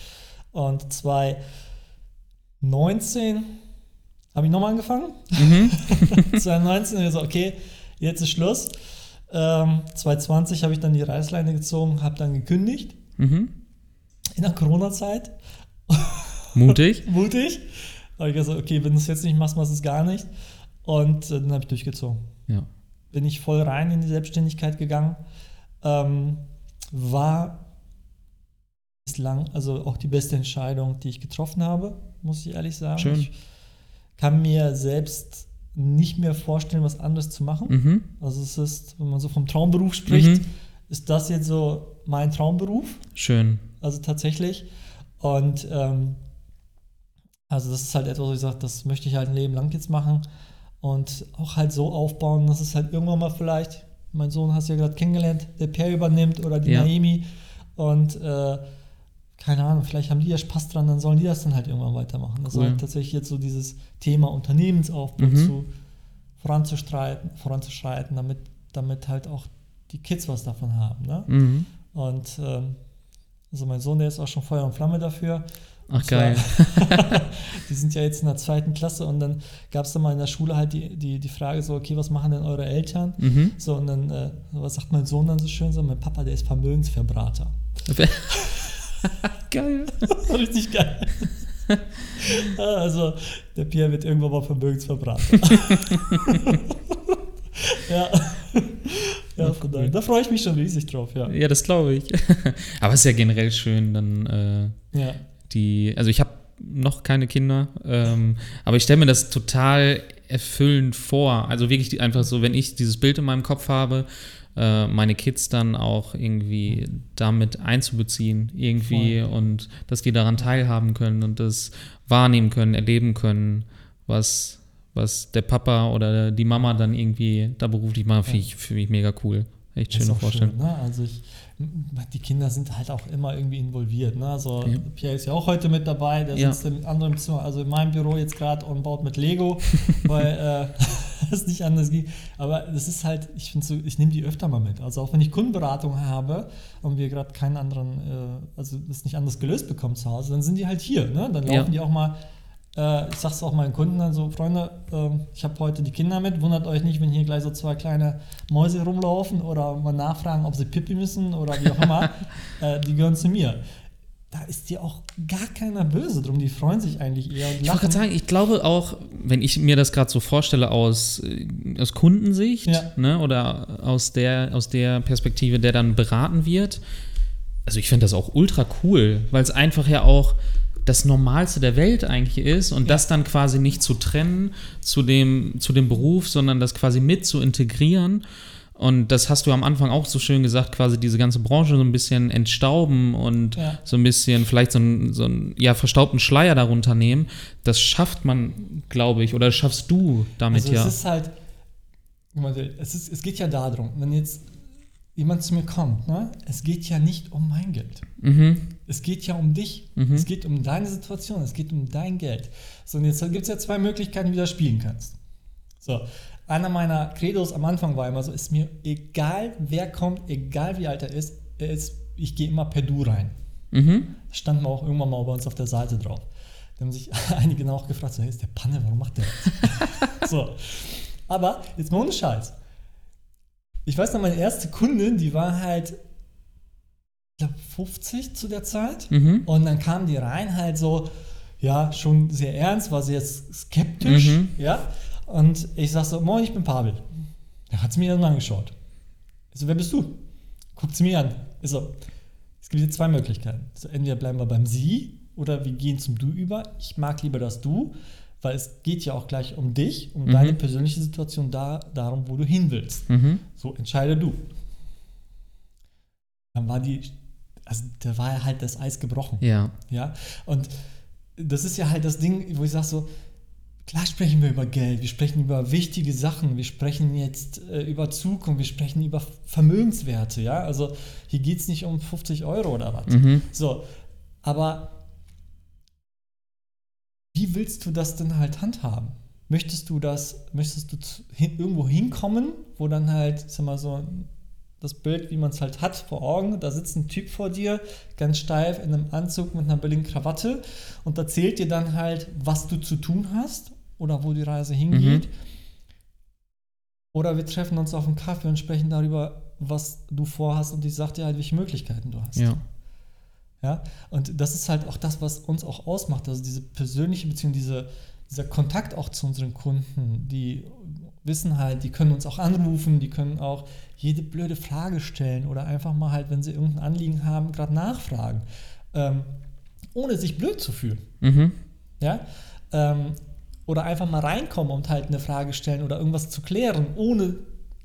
Und 2019 habe ich nochmal angefangen. Mhm. *laughs* 2019 so, okay, jetzt ist Schluss. Ähm, 2020 habe ich dann die Reißleine gezogen, habe dann gekündigt. Mhm. In der Corona-Zeit. Mutig. *laughs* Mutig. habe ich gesagt, okay, wenn du es jetzt nicht machst, machst du es gar nicht. Und äh, dann habe ich durchgezogen. Ja. Bin ich voll rein in die Selbstständigkeit gegangen. Ähm, war bislang also auch die beste Entscheidung, die ich getroffen habe, muss ich ehrlich sagen. Schön. Ich kann mir selbst nicht mehr vorstellen, was anderes zu machen. Mhm. Also es ist, wenn man so vom Traumberuf spricht, Mhm. ist das jetzt so mein Traumberuf. Schön. Also tatsächlich. Und ähm, also das ist halt etwas, wo ich sage, das möchte ich halt ein Leben lang jetzt machen und auch halt so aufbauen, dass es halt irgendwann mal vielleicht, mein Sohn hast du ja gerade kennengelernt, der Per übernimmt oder die Ja. Naomi und äh, keine Ahnung, vielleicht haben die ja Spaß dran, dann sollen die das dann halt irgendwann weitermachen. Also Cool. halt tatsächlich jetzt so dieses Thema Unternehmensaufbau Mhm. zu voranzuschreiten, voranzuschreiten, damit, damit halt auch die Kids was davon haben. Ne? Mhm. Und ähm, also mein Sohn, der ist auch schon Feuer und Flamme dafür. Ach, geil. *laughs* die sind ja jetzt in der zweiten Klasse und dann gab es dann mal in der Schule halt die, die, die Frage so, okay, was machen denn eure Eltern? Mhm. So, und dann, äh, was sagt mein Sohn dann so schön? So, mein Papa, der ist Vermögensverbrater. *laughs* geil. *laughs* Richtig geil. also, der Pierre wird irgendwann mal Vermögensverbrater. ja. Ja, von daher, da freue ich mich schon riesig drauf, ja. Ja, das glaube ich. Aber es ist ja generell schön, dann äh, Ja, die, also ich habe noch keine Kinder, ähm, aber ich stelle mir das total erfüllend vor. Also wirklich einfach so, wenn ich dieses Bild in meinem Kopf habe, äh, meine Kids dann auch irgendwie damit einzubeziehen, irgendwie und dass die daran teilhaben können und das wahrnehmen können, erleben können, was, was der Papa oder die Mama dann irgendwie da beruflich macht, finde ich, finde ich mega cool. Echt schöne Vorstellung. Schön, ne? Also ich, die Kinder sind halt auch immer irgendwie involviert. Ne? Also Ja. Pierre ist ja auch heute mit dabei, der Ja. sitzt im anderen Zimmer, also in meinem Büro jetzt gerade und baut mit Lego, *laughs* weil äh, *laughs* es nicht anders geht. Aber das ist halt, ich finde so, ich nehme die öfter mal mit. Also auch wenn ich Kundenberatung habe und wir gerade keinen anderen, äh, also das nicht anders gelöst bekommen zu Hause, dann sind die halt hier. Ne? Dann laufen Ja. die auch mal äh, ich sag's auch meinen Kunden dann so, Freunde, ähm, ich habe heute die Kinder mit, wundert euch nicht, wenn hier gleich so zwei kleine Mäuse rumlaufen oder mal nachfragen, ob sie pipi müssen oder wie auch immer. *laughs* äh, die gehören zu mir. Da ist dir auch gar keiner böse drum, die freuen sich eigentlich eher Ich wollte gerade sagen, ich glaube auch, wenn ich mir das gerade so vorstelle aus, äh, aus Kundensicht Ja. ne, oder aus der, aus der Perspektive, der dann beraten wird, also ich finde das auch ultra cool, weil es einfach ja auch das Normalste der Welt eigentlich ist und das dann quasi nicht zu trennen zu dem, zu dem Beruf, sondern das quasi mit zu integrieren. Und das hast du am Anfang auch so schön gesagt, quasi diese ganze Branche so ein bisschen entstauben und Ja. so ein bisschen vielleicht so einen, so einen ja, verstaubten Schleier darunter nehmen. Das schafft man, glaube ich, oder schaffst du damit Also ja. es ist halt, es, ist, es geht ja darum, wenn jetzt jemand zu mir kommt, ne, es geht ja nicht um mein Geld. Mhm. Es geht ja um dich. Mhm. Es geht um deine Situation. Es geht um dein Geld. So, und jetzt gibt es ja zwei Möglichkeiten, wie du das spielen kannst. So, einer meiner Credos am Anfang war immer so, ist mir egal, wer kommt, egal wie alt er ist, er ist ich gehe immer per Du rein. Mhm. Das stand mal auch irgendwann mal bei uns auf der Seite drauf. Da haben sich *laughs* einige dann auch gefragt, so, hey, ist der Panne, warum macht der das? *laughs* so. Aber jetzt mal ohne Scheiß. Ich weiß noch, meine erste Kundin, die war halt, ich glaube, 50 zu der Zeit. Mhm. Und dann kam die rein halt so, ja, schon sehr ernst, war jetzt skeptisch, Mhm. ja. Und ich sag so, moin, ich bin Pavel. Da hat sie mir dann angeschaut. Ich so, wer bist du? Guckt sie mir an. Ich so, es gibt jetzt zwei Möglichkeiten. So, entweder bleiben wir beim Sie oder wir gehen zum Du über. Ich mag lieber das Du, weil es geht ja auch gleich um dich, um Mhm. deine persönliche Situation, da, darum, wo du hin willst. Mhm. So, entscheide du. Dann war die, also da war ja halt das Eis gebrochen. Ja. Ja, und das ist ja halt das Ding, wo ich sage so, klar sprechen wir über Geld, wir sprechen über wichtige Sachen, wir sprechen jetzt äh, über Zukunft, wir sprechen über Vermögenswerte, ja, also hier geht es nicht um 50 Euro oder was. Mhm. So, aber wie willst du das denn halt handhaben? Möchtest du das, möchtest du zu, hin, irgendwo hinkommen, wo dann halt, sag mal so, das Bild, wie man es halt hat, vor Augen, da sitzt ein Typ vor dir, ganz steif in einem Anzug mit einer billigen Krawatte und erzählt dir dann halt, was du zu tun hast oder wo die Reise hingeht. Oder wir treffen uns auf einen Kaffee und sprechen darüber, was du vorhast und ich sag dir halt, welche Möglichkeiten du hast. Ja. Ja, und das ist halt auch das, was uns auch ausmacht, also diese persönliche Beziehung, diese, dieser Kontakt auch zu unseren Kunden, die wissen halt, die können uns auch anrufen, die können auch jede blöde Frage stellen oder einfach mal halt, wenn sie irgendein Anliegen haben, gerade nachfragen, ähm, ohne sich blöd zu fühlen. Mhm. Ja? Ähm, oder einfach mal reinkommen und halt eine Frage stellen oder irgendwas zu klären, ohne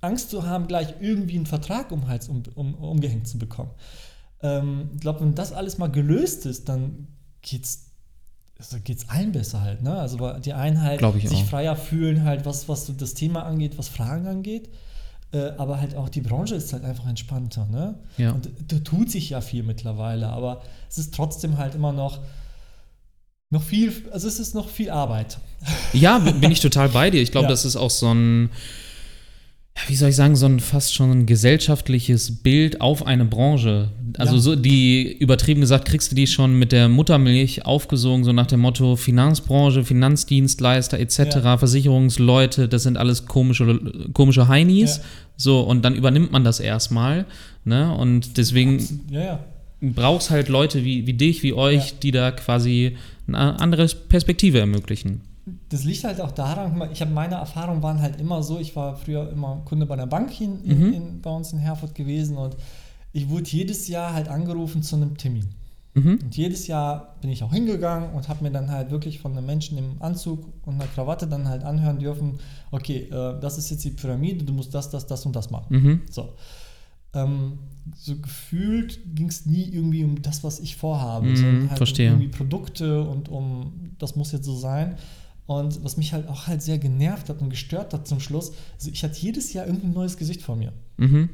Angst zu haben, gleich irgendwie einen Vertrag um um, um, umgehängt zu bekommen. Ähm, ich glaube, wenn das alles mal gelöst ist, dann geht's also geht's allen besser halt, ne? Also die einen halt sich auch. freier fühlen, halt, was, was das Thema angeht, was Fragen angeht. Äh, aber halt auch die Branche ist halt einfach entspannter, ne? Ja. Und da tut sich ja viel mittlerweile, aber es ist trotzdem halt immer noch noch viel, also es ist noch viel Arbeit. Ja, bin ich total bei dir. Ich glaube, Ja. das ist auch so ein, wie soll ich sagen, so ein fast schon ein gesellschaftliches Bild auf eine Branche. Also Ja. so die, übertrieben gesagt, kriegst du die schon mit der Muttermilch aufgesogen, so nach dem Motto Finanzbranche, Finanzdienstleister etc., Ja. Versicherungsleute, das sind alles komische, komische Heinis. Ja. So, und dann übernimmt man das erstmal. Ne? Und deswegen brauchst halt Leute wie, wie dich, wie euch, die da quasi eine andere Perspektive ermöglichen. Das liegt halt auch daran, ich habe meine Erfahrungen waren halt immer so, ich war früher immer Kunde bei einer Bank in, in, Mhm. in, bei uns in Herford gewesen und ich wurde jedes Jahr halt angerufen zu einem Termin. Mhm. Und jedes Jahr bin ich auch hingegangen und habe mir dann halt wirklich von einem Menschen im Anzug und einer Krawatte dann halt anhören dürfen, okay, äh, das ist jetzt die Pyramide, du musst das, das, das und das machen. Mhm. So. Ähm, so gefühlt ging es nie irgendwie um das, was ich vorhabe, Mhm, sondern halt verstehe. um irgendwie Produkte und um, das muss jetzt so sein. Und was mich halt auch halt sehr genervt hat und gestört hat zum Schluss, also ich hatte jedes Jahr irgendein neues Gesicht vor mir. Mhm.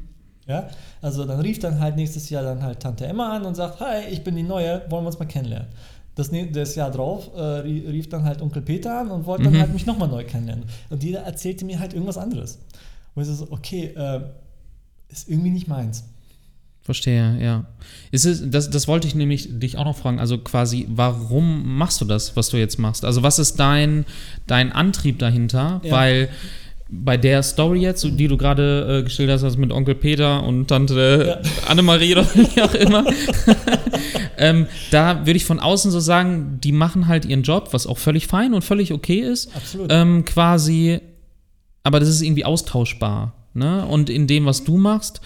Ja, also dann rief dann halt nächstes Jahr dann halt Tante Emma an und sagt, hi, ich bin die Neue, wollen wir uns mal kennenlernen. Das, das Jahr drauf äh, rie- rief dann halt Onkel Peter an und wollte Mhm. dann halt mich nochmal neu kennenlernen. Und jeder erzählte mir halt irgendwas anderes. Und ich so, okay, äh, ist irgendwie nicht meins. Verstehe, ja. Ist es, das, das wollte ich nämlich dich auch noch fragen. Also quasi, warum machst du das, was du jetzt machst? Also was ist dein, dein Antrieb dahinter? Ja. Weil bei der Story jetzt, die du gerade äh, geschildert hast mit Onkel Peter und Tante Ja. Annemarie oder wie auch immer, *laughs* ähm, da würde ich von außen so sagen, die machen halt ihren Job, was auch völlig fein und völlig okay ist. Absolut. ähm, quasi, aber das ist irgendwie austauschbar. Ne? Und in dem, was du machst,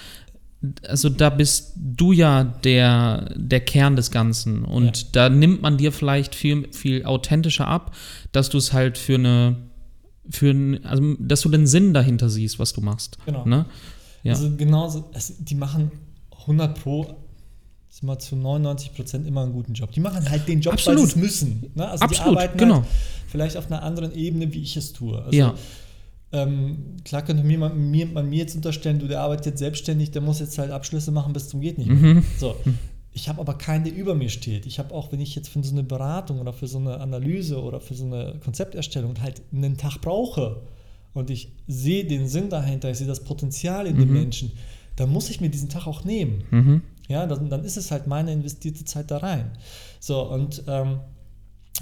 also da bist du ja der, der Kern des Ganzen. Und Ja. da nimmt man dir vielleicht viel, viel authentischer ab, dass du es halt für eine, für ein, also dass du den Sinn dahinter siehst, was du machst. Genau. Ne? Ja. Also genauso, also die machen 100 Pro, ist mal zu 99 Prozent immer einen guten Job. Die machen halt den Job, weil Absolut. sie es müssen. Ne? Also Absolut, die arbeiten genau. halt vielleicht auf einer anderen Ebene, wie ich es tue. Also, Ja. Ähm, klar könnte mir, man, mir, man mir jetzt unterstellen, du, der arbeitet jetzt selbstständig, der muss jetzt halt Abschlüsse machen bis zum geht nicht mehr. Mhm. So. Ich habe aber keinen, der über mir steht. Ich habe auch, wenn ich jetzt für so eine Beratung oder für so eine Analyse oder für so eine Konzepterstellung halt einen Tag brauche und ich sehe den Sinn dahinter, ich sehe das Potenzial in den Menschen, dann muss ich mir diesen Tag auch nehmen. Mhm. Ja, dann, dann ist es halt meine investierte Zeit da rein. So, und ähm,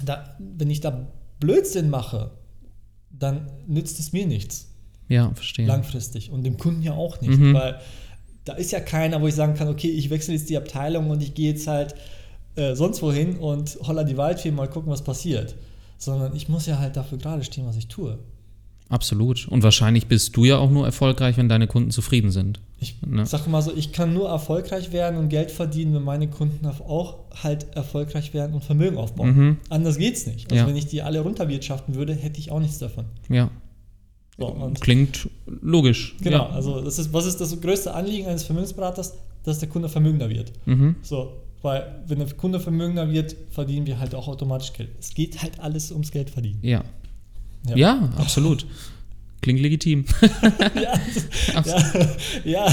da, wenn ich da Blödsinn mache, dann nützt es mir nichts Ja, verstehe. langfristig und dem Kunden ja auch nicht, Mhm. weil da ist ja keiner, wo ich sagen kann, okay, ich wechsle jetzt die Abteilung und ich gehe jetzt halt äh, sonst wohin und holla die Waldfee, mal gucken, was passiert. Sondern ich muss ja halt dafür gerade stehen, was ich tue. Absolut. Und wahrscheinlich bist du ja auch nur erfolgreich, wenn deine Kunden zufrieden sind. Ich Ne? sage mal so, ich kann nur erfolgreich werden und Geld verdienen, wenn meine Kunden auch halt erfolgreich werden und Vermögen aufbauen. Mhm. Anders geht's nicht. Also Ja. wenn ich die alle runterwirtschaften würde, hätte ich auch nichts davon. Ja. So, Klingt logisch. genau, Ja. also das ist, was ist das größte Anliegen eines Vermögensberaters? Dass der Kunde vermögender wird. Mhm. So, weil wenn der Kunde vermögender wird, verdienen wir halt auch automatisch Geld. Es geht halt alles ums Geld verdienen. Ja. Ja. Ja, absolut. Klingt legitim. ja, das, *laughs* ja,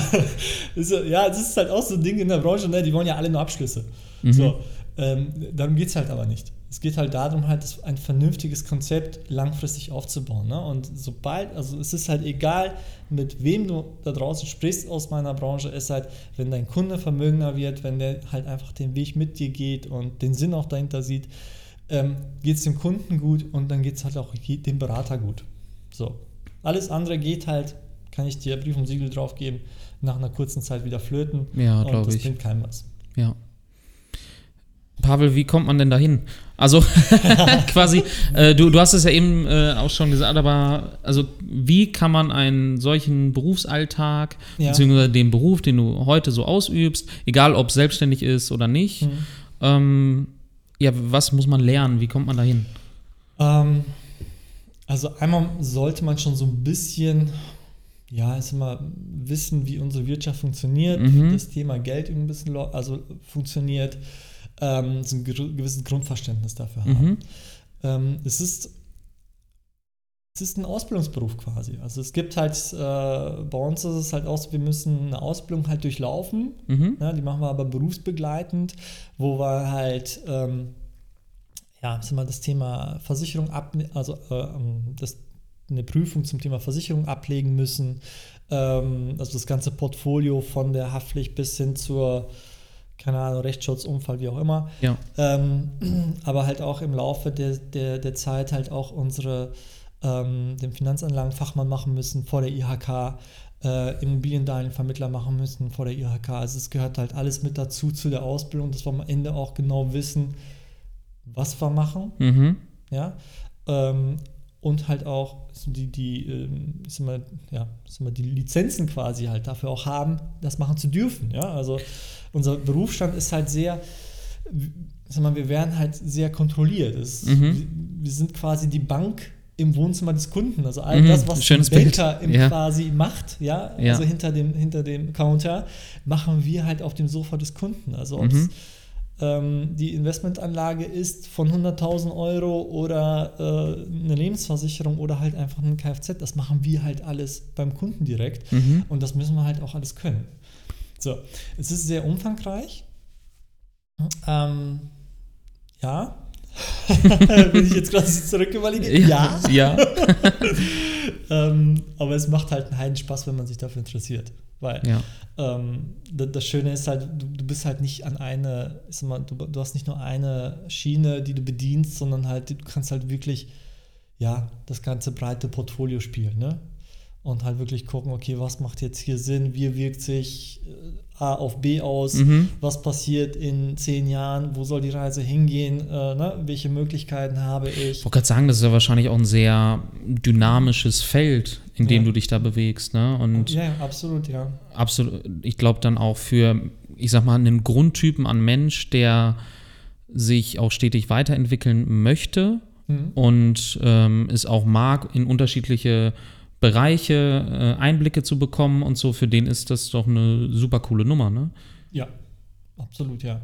ja, ja, das ist halt auch so ein Ding in der Branche, ne? die wollen ja alle nur Abschlüsse. Mhm. So, ähm, darum geht es halt aber nicht. Es geht halt darum, halt ein vernünftiges Konzept langfristig aufzubauen. Ne? Und sobald, also es ist halt egal, mit wem du da draußen sprichst aus meiner Branche, ist halt, wenn dein Kunde vermögender wird, wenn der halt einfach den Weg mit dir geht und den Sinn auch dahinter sieht, ähm, geht es dem Kunden gut und dann geht es halt auch dem Berater gut. So. Alles andere geht halt, kann ich dir Brief und Siegel drauf geben, nach einer kurzen Zeit wieder flöten. Ja, und glaube das ich. bringt keinem was. Ja. Pavel, wie kommt man denn dahin? Also *laughs* *laughs* quasi, äh, du, du hast es ja eben äh, auch schon gesagt, aber also wie kann man einen solchen Berufsalltag, Ja. beziehungsweise den Beruf, den du heute so ausübst, egal ob selbstständig ist oder nicht, Mhm. ähm, ja, was muss man lernen? Wie kommt man dahin? Ähm, also einmal sollte man schon so ein bisschen, ja, ist immer wissen, wie unsere Wirtschaft funktioniert, Mhm. wie das Thema Geld ein bisschen also funktioniert, ähm, so ein gewisses Grundverständnis dafür haben. Mhm. Ähm, es ist es ist ein Ausbildungsberuf quasi. Also es gibt halt, äh, bei uns ist es halt auch so, wir müssen eine Ausbildung halt durchlaufen. Mhm. Ja, die machen wir aber berufsbegleitend, wo wir halt, ähm, ja, sag mal, das Thema Versicherung ab, also äh, ähm, das, eine Prüfung zum Thema Versicherung ablegen müssen. Ähm, also das ganze Portfolio von der Haftpflicht bis hin zur, keine Ahnung, Rechtsschutz, Unfall, wie auch immer. Ja. Ähm, *clears throat* aber halt auch im Laufe der, der, der Zeit halt auch unsere, ähm, den Finanzanlagenfachmann machen müssen vor der IHK, äh, Immobiliendarlehenvermittler machen müssen vor der IHK. Also es gehört halt alles mit dazu zu der Ausbildung, dass wir am Ende auch genau wissen, was wir machen, Mhm. ja. Ähm, und halt auch die, die, ähm, ich sag mal, ja, ich sag mal, die Lizenzen quasi halt dafür auch haben, das machen zu dürfen. Ja? Also unser Berufsstand ist halt sehr, ich sag mal, wir werden halt sehr kontrolliert. Es, Mhm. wir sind quasi die Bank im Wohnzimmer des Kunden. Also all Mhm, das, was der Banker Ja. quasi macht, ja, Ja. also hinter dem, hinter dem Counter, machen wir halt auf dem Sofa des Kunden. Also ob es Mhm. ähm, die Investmentanlage ist von 100.000 Euro oder äh, eine Lebensversicherung oder halt einfach ein Kfz, das machen wir halt alles beim Kunden direkt Mhm. und das müssen wir halt auch alles können. So, es ist sehr umfangreich. Ähm, ja. *laughs* Wenn ich jetzt gerade zurück überlege, ja. Ja. *laughs* ähm, aber es macht halt einen Heiden Spaß, wenn man sich dafür interessiert. Weil ja. ähm, da- das Schöne ist halt, du, du bist halt nicht an eine, ich sag mal, du, du hast nicht nur eine Schiene, die du bedienst, sondern halt, du kannst halt wirklich, ja, das ganze breite Portfolio spielen, ne? Und halt wirklich gucken, okay, was macht jetzt hier Sinn, wie wirkt sich äh, A auf B aus, Mhm. was passiert in zehn Jahren, wo soll die Reise hingehen, äh, ne? welche Möglichkeiten habe ich. Ich wollte gerade sagen, das ist ja wahrscheinlich auch ein sehr dynamisches Feld, in dem Ja. du dich da bewegst. Ne? Und Ja, ja, absolut, ja. absolut, ich glaube dann auch für, ich sag mal, einen Grundtypen an Mensch, der sich auch stetig weiterentwickeln möchte Mhm. und ähm, es auch mag, in unterschiedliche Bereiche äh, Einblicke zu bekommen und so, für den ist das doch eine super coole Nummer, ne? Ja, absolut, ja.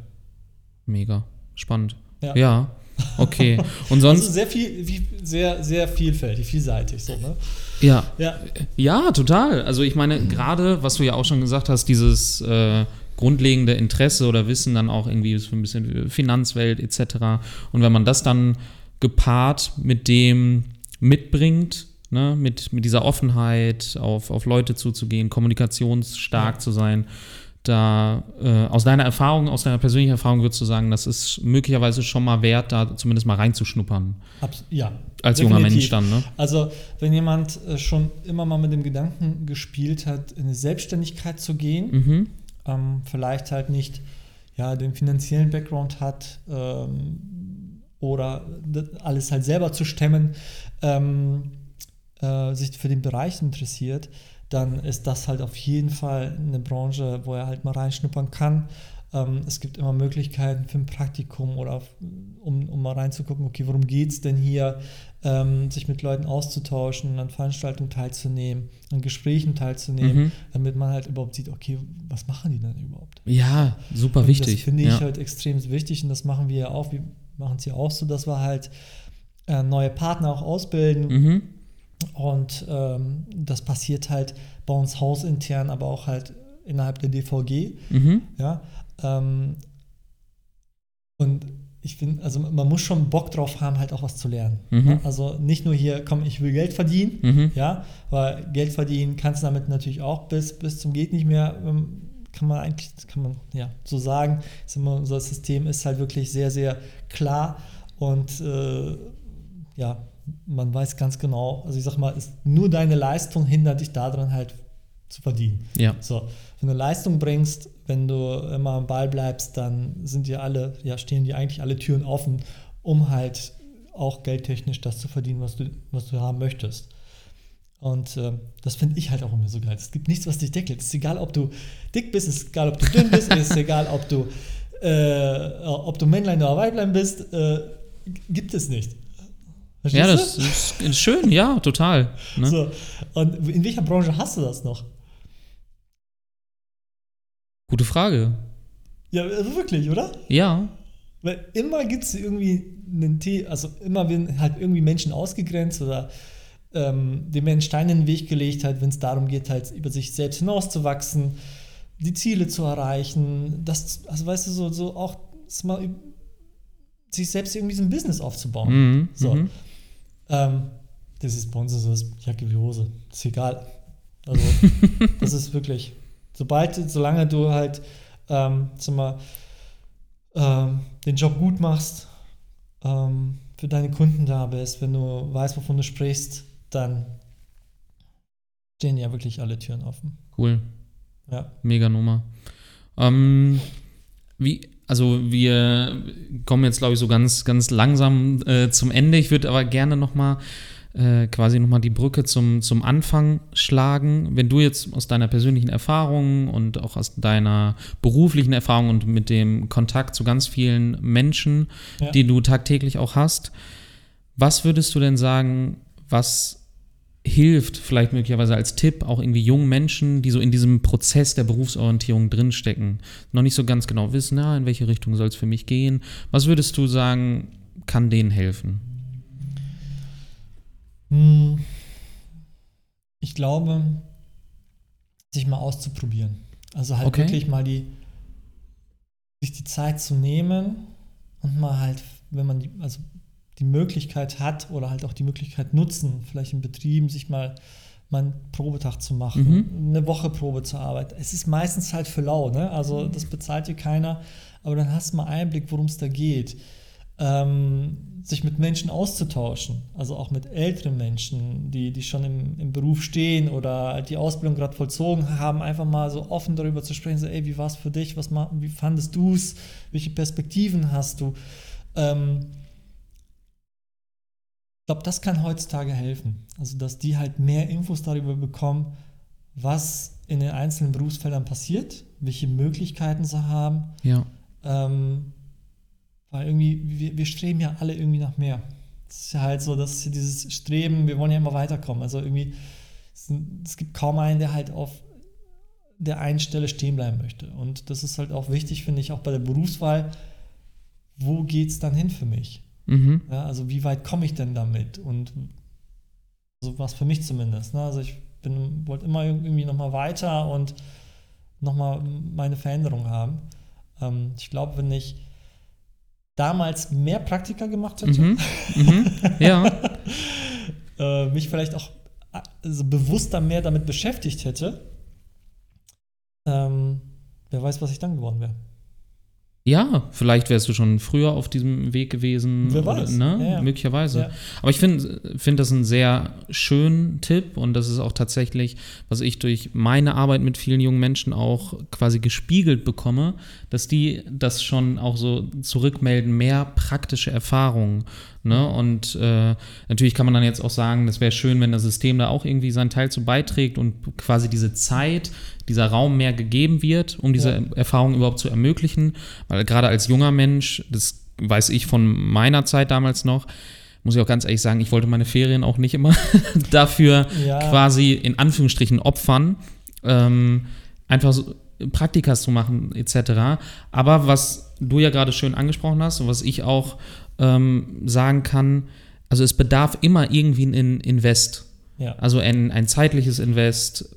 Mega. Spannend. Ja. Ja. Okay. Und Also sonst, sehr viel, sehr, sehr vielfältig, vielseitig, so, ne? ja. Ja, Ja, total. Also ich meine, gerade, was du ja auch schon gesagt hast, dieses äh, grundlegende Interesse oder Wissen dann auch irgendwie so ein bisschen Finanzwelt etc. Und wenn man das dann gepaart mit dem mitbringt, ne, mit, mit dieser Offenheit, auf, auf Leute zuzugehen, kommunikationsstark Ja. zu sein, da äh, aus deiner Erfahrung, aus deiner persönlichen Erfahrung würdest du sagen, das ist möglicherweise schon mal wert, da zumindest mal reinzuschnuppern. abs- ja. Als junger definitiv. Mensch dann, ne? Also, wenn jemand äh, schon immer mal mit dem Gedanken gespielt hat, in eine Selbstständigkeit zu gehen, Mhm. ähm, vielleicht halt nicht ja, den finanziellen Background hat ähm, oder das alles halt selber zu stemmen, ähm, äh, sich für den Bereich interessiert, dann ist das halt auf jeden Fall eine Branche, wo er halt mal reinschnuppern kann. Ähm, es gibt immer Möglichkeiten für ein Praktikum oder auf- um, um mal reinzugucken, okay, worum geht es denn hier, ähm, sich mit Leuten auszutauschen, an Veranstaltungen teilzunehmen, an Gesprächen teilzunehmen, Mhm. damit man halt überhaupt sieht, okay, was machen die denn überhaupt? Ja, super Und wichtig. Das finde ich ja. halt extrem wichtig und das machen wir ja auch. Wir machen es ja auch so, dass wir halt äh, neue Partner auch ausbilden. Mhm. Und ähm, das passiert halt bei uns hausintern, aber auch halt innerhalb der DVG. Mhm. Ja. Ähm, und ich finde, also man muss schon Bock drauf haben, halt auch was zu lernen. Mhm. Ja? Also nicht nur hier, komm, ich will Geld verdienen, Mhm. ja, weil Geld verdienen kannst du damit natürlich auch bis, bis zum geht nicht mehr, ähm, kann man eigentlich, kann man ja so sagen. Ist immer, unser System ist halt wirklich sehr, sehr klar und äh, ja, man weiß ganz genau, also ich sag mal, ist nur deine Leistung hindert dich daran halt zu verdienen. Ja. So, wenn du Leistung bringst, wenn du immer am Ball bleibst, dann sind dir alle, ja, stehen dir eigentlich alle Türen offen, um halt auch geldtechnisch das zu verdienen, was du, was du haben möchtest. Und äh, das finde ich halt auch immer so geil. Es gibt nichts, was dich deckelt. Es ist egal, ob du dick bist, es ist egal, ob du dünn bist, es ist egal, ob du, äh, ob du Männlein oder Weiblein bist, äh, gibt es nicht. Verstehst ja, das ist, ist, schön, ja, total. Ne? So, und in welcher Branche hast du das noch? Gute Frage. Ja, also wirklich, oder? Ja. Weil immer gibt es irgendwie einen Tee, also immer werden halt irgendwie Menschen ausgegrenzt oder ähm, dem Menschen Steine in den Weg gelegt hat, wenn es darum geht, halt über sich selbst hinauszuwachsen, die Ziele zu erreichen, das, also weißt du, so, so auch mal sich selbst irgendwie so ein Business aufzubauen. Mhm, so. Mhm. Ähm, das ist bei uns so das Jacke wie Hose. Ist egal. Also, *laughs* das ist wirklich, sobald, solange du halt, ähm, sag mal, ähm, den Job gut machst, ähm, für deine Kunden da bist, wenn du weißt, wovon du sprichst, dann stehen ja wirklich alle Türen offen. Cool. Ja. Mega Nummer. Ähm, wie, also wir kommen jetzt, glaube ich, so ganz, ganz langsam äh, zum Ende. Ich würde aber gerne noch mal äh, quasi noch mal die Brücke zum, zum Anfang schlagen. Wenn du jetzt aus deiner persönlichen Erfahrung und auch aus deiner beruflichen Erfahrung und mit dem Kontakt zu ganz vielen Menschen, ja. die du tagtäglich auch hast, was würdest du denn sagen, was hilft, vielleicht möglicherweise als Tipp, auch irgendwie jungen Menschen, die so in diesem Prozess der Berufsorientierung drinstecken, noch nicht so ganz genau wissen, na, in welche Richtung soll es für mich gehen. Was würdest du sagen, kann denen helfen? Hm. Ich glaube, sich mal auszuprobieren. Also halt okay. wirklich mal die, sich die Zeit zu nehmen und mal halt, wenn man die, also die Möglichkeit hat oder halt auch die Möglichkeit nutzen, vielleicht in Betrieben sich mal, mal einen Probetag zu machen, mhm. eine Woche Probe zu arbeiten. Es ist meistens halt für lau, ne? also das bezahlt dir keiner, aber dann hast du mal Einblick, worum es da geht. Ähm, sich mit Menschen auszutauschen, also auch mit älteren Menschen, die, die schon im, im Beruf stehen oder die Ausbildung gerade vollzogen haben, einfach mal so offen darüber zu sprechen, so, ey, wie war es für dich, was, wie fandest du es, welche Perspektiven hast du? Ähm, glaube, das kann heutzutage helfen. Also, dass die halt mehr Infos darüber bekommen, was in den einzelnen Berufsfeldern passiert, welche Möglichkeiten sie haben. Ja. Ähm, weil irgendwie, wir, wir, streben ja alle irgendwie nach mehr. Es ist ja halt so, dass dieses Streben, wir wollen ja immer weiterkommen. Also irgendwie, es, es gibt kaum einen, der halt auf der einen Stelle stehen bleiben möchte. Und das ist halt auch wichtig, finde ich, auch bei der Berufswahl. Wo geht es dann hin für mich? Mhm. Ja, also wie weit komme ich denn damit? Und so war es für mich zumindest. Ne? Also ich wollte immer irgendwie nochmal weiter und nochmal meine Veränderung haben. Ähm, ich glaube, wenn ich damals mehr Praktika gemacht hätte, mhm. Mhm. Ja. *laughs* äh, mich vielleicht auch also bewusster mehr damit beschäftigt hätte, ähm, wer weiß, was ich dann geworden wäre. Ja, vielleicht wärst du schon früher auf diesem Weg gewesen. Wer weiß. ne? Ja, ja. Möglicherweise. Ja. Aber ich finde find das einen sehr schönen Tipp und das ist auch tatsächlich, was ich durch meine Arbeit mit vielen jungen Menschen auch quasi gespiegelt bekomme, dass die das schon auch so zurückmelden, mehr praktische Erfahrungen. Ne? Und äh, natürlich kann man dann jetzt auch sagen, das wäre schön, wenn das System da auch irgendwie seinen Teil zu beiträgt und quasi diese Zeit, dieser Raum mehr gegeben wird, um diese ja. Erfahrung überhaupt zu ermöglichen. Weil gerade als junger Mensch, das weiß ich von meiner Zeit damals noch, muss ich auch ganz ehrlich sagen, ich wollte meine Ferien auch nicht immer *laughs* dafür ja. quasi in Anführungsstrichen opfern. Ähm, einfach so Praktikas zu machen, etc. Aber was du ja gerade schön angesprochen hast und was ich auch ähm, sagen kann, also es bedarf immer irgendwie ein Invest. Ja. Also ein, ein zeitliches Invest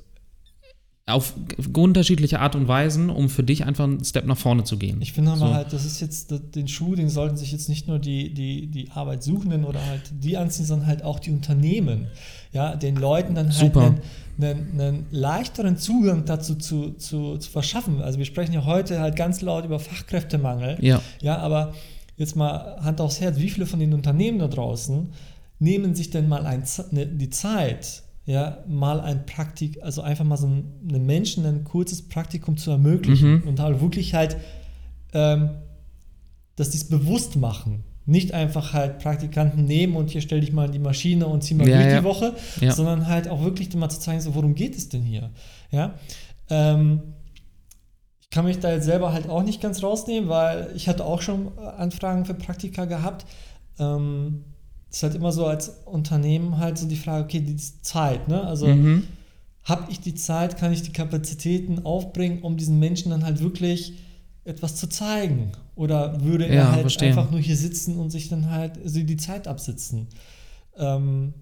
auf unterschiedliche Art und Weisen, um für dich einfach einen Step nach vorne zu gehen. Ich finde aber so. halt, das ist jetzt, den Schuh, den sollten sich jetzt nicht nur die, die, die Arbeitssuchenden oder halt die anziehen, sondern halt auch die Unternehmen. Ja, den Leuten dann halt Super. Einen, einen, einen, leichteren Zugang dazu zu, zu, zu verschaffen. Also wir sprechen ja heute halt ganz laut über Fachkräftemangel. Ja. Ja, aber jetzt mal Hand aufs Herz, wie viele von den Unternehmen da draußen nehmen sich denn mal ein, ne, die Zeit, ja, mal ein Praktik, also einfach mal so einem Menschen ein kurzes Praktikum zu ermöglichen Mhm. und halt wirklich halt, ähm, dass die es bewusst machen. Nicht einfach halt Praktikanten nehmen und hier stell dich mal in die Maschine und zieh mal Ja, durch ja. die Woche, Ja. sondern halt auch wirklich mal zu zeigen, so, worum geht es denn hier? Ja. Ähm, kann mich da jetzt selber halt auch nicht ganz rausnehmen, weil ich hatte auch schon Anfragen für Praktika gehabt. Ähm, es ist halt immer so als Unternehmen halt so die Frage, okay, die Zeit, ne? Also Mhm. habe ich die Zeit, kann ich die Kapazitäten aufbringen, um diesen Menschen dann halt wirklich etwas zu zeigen? Oder würde er Ja, halt verstehe. einfach nur hier sitzen und sich dann halt also die Zeit absitzen? Ähm,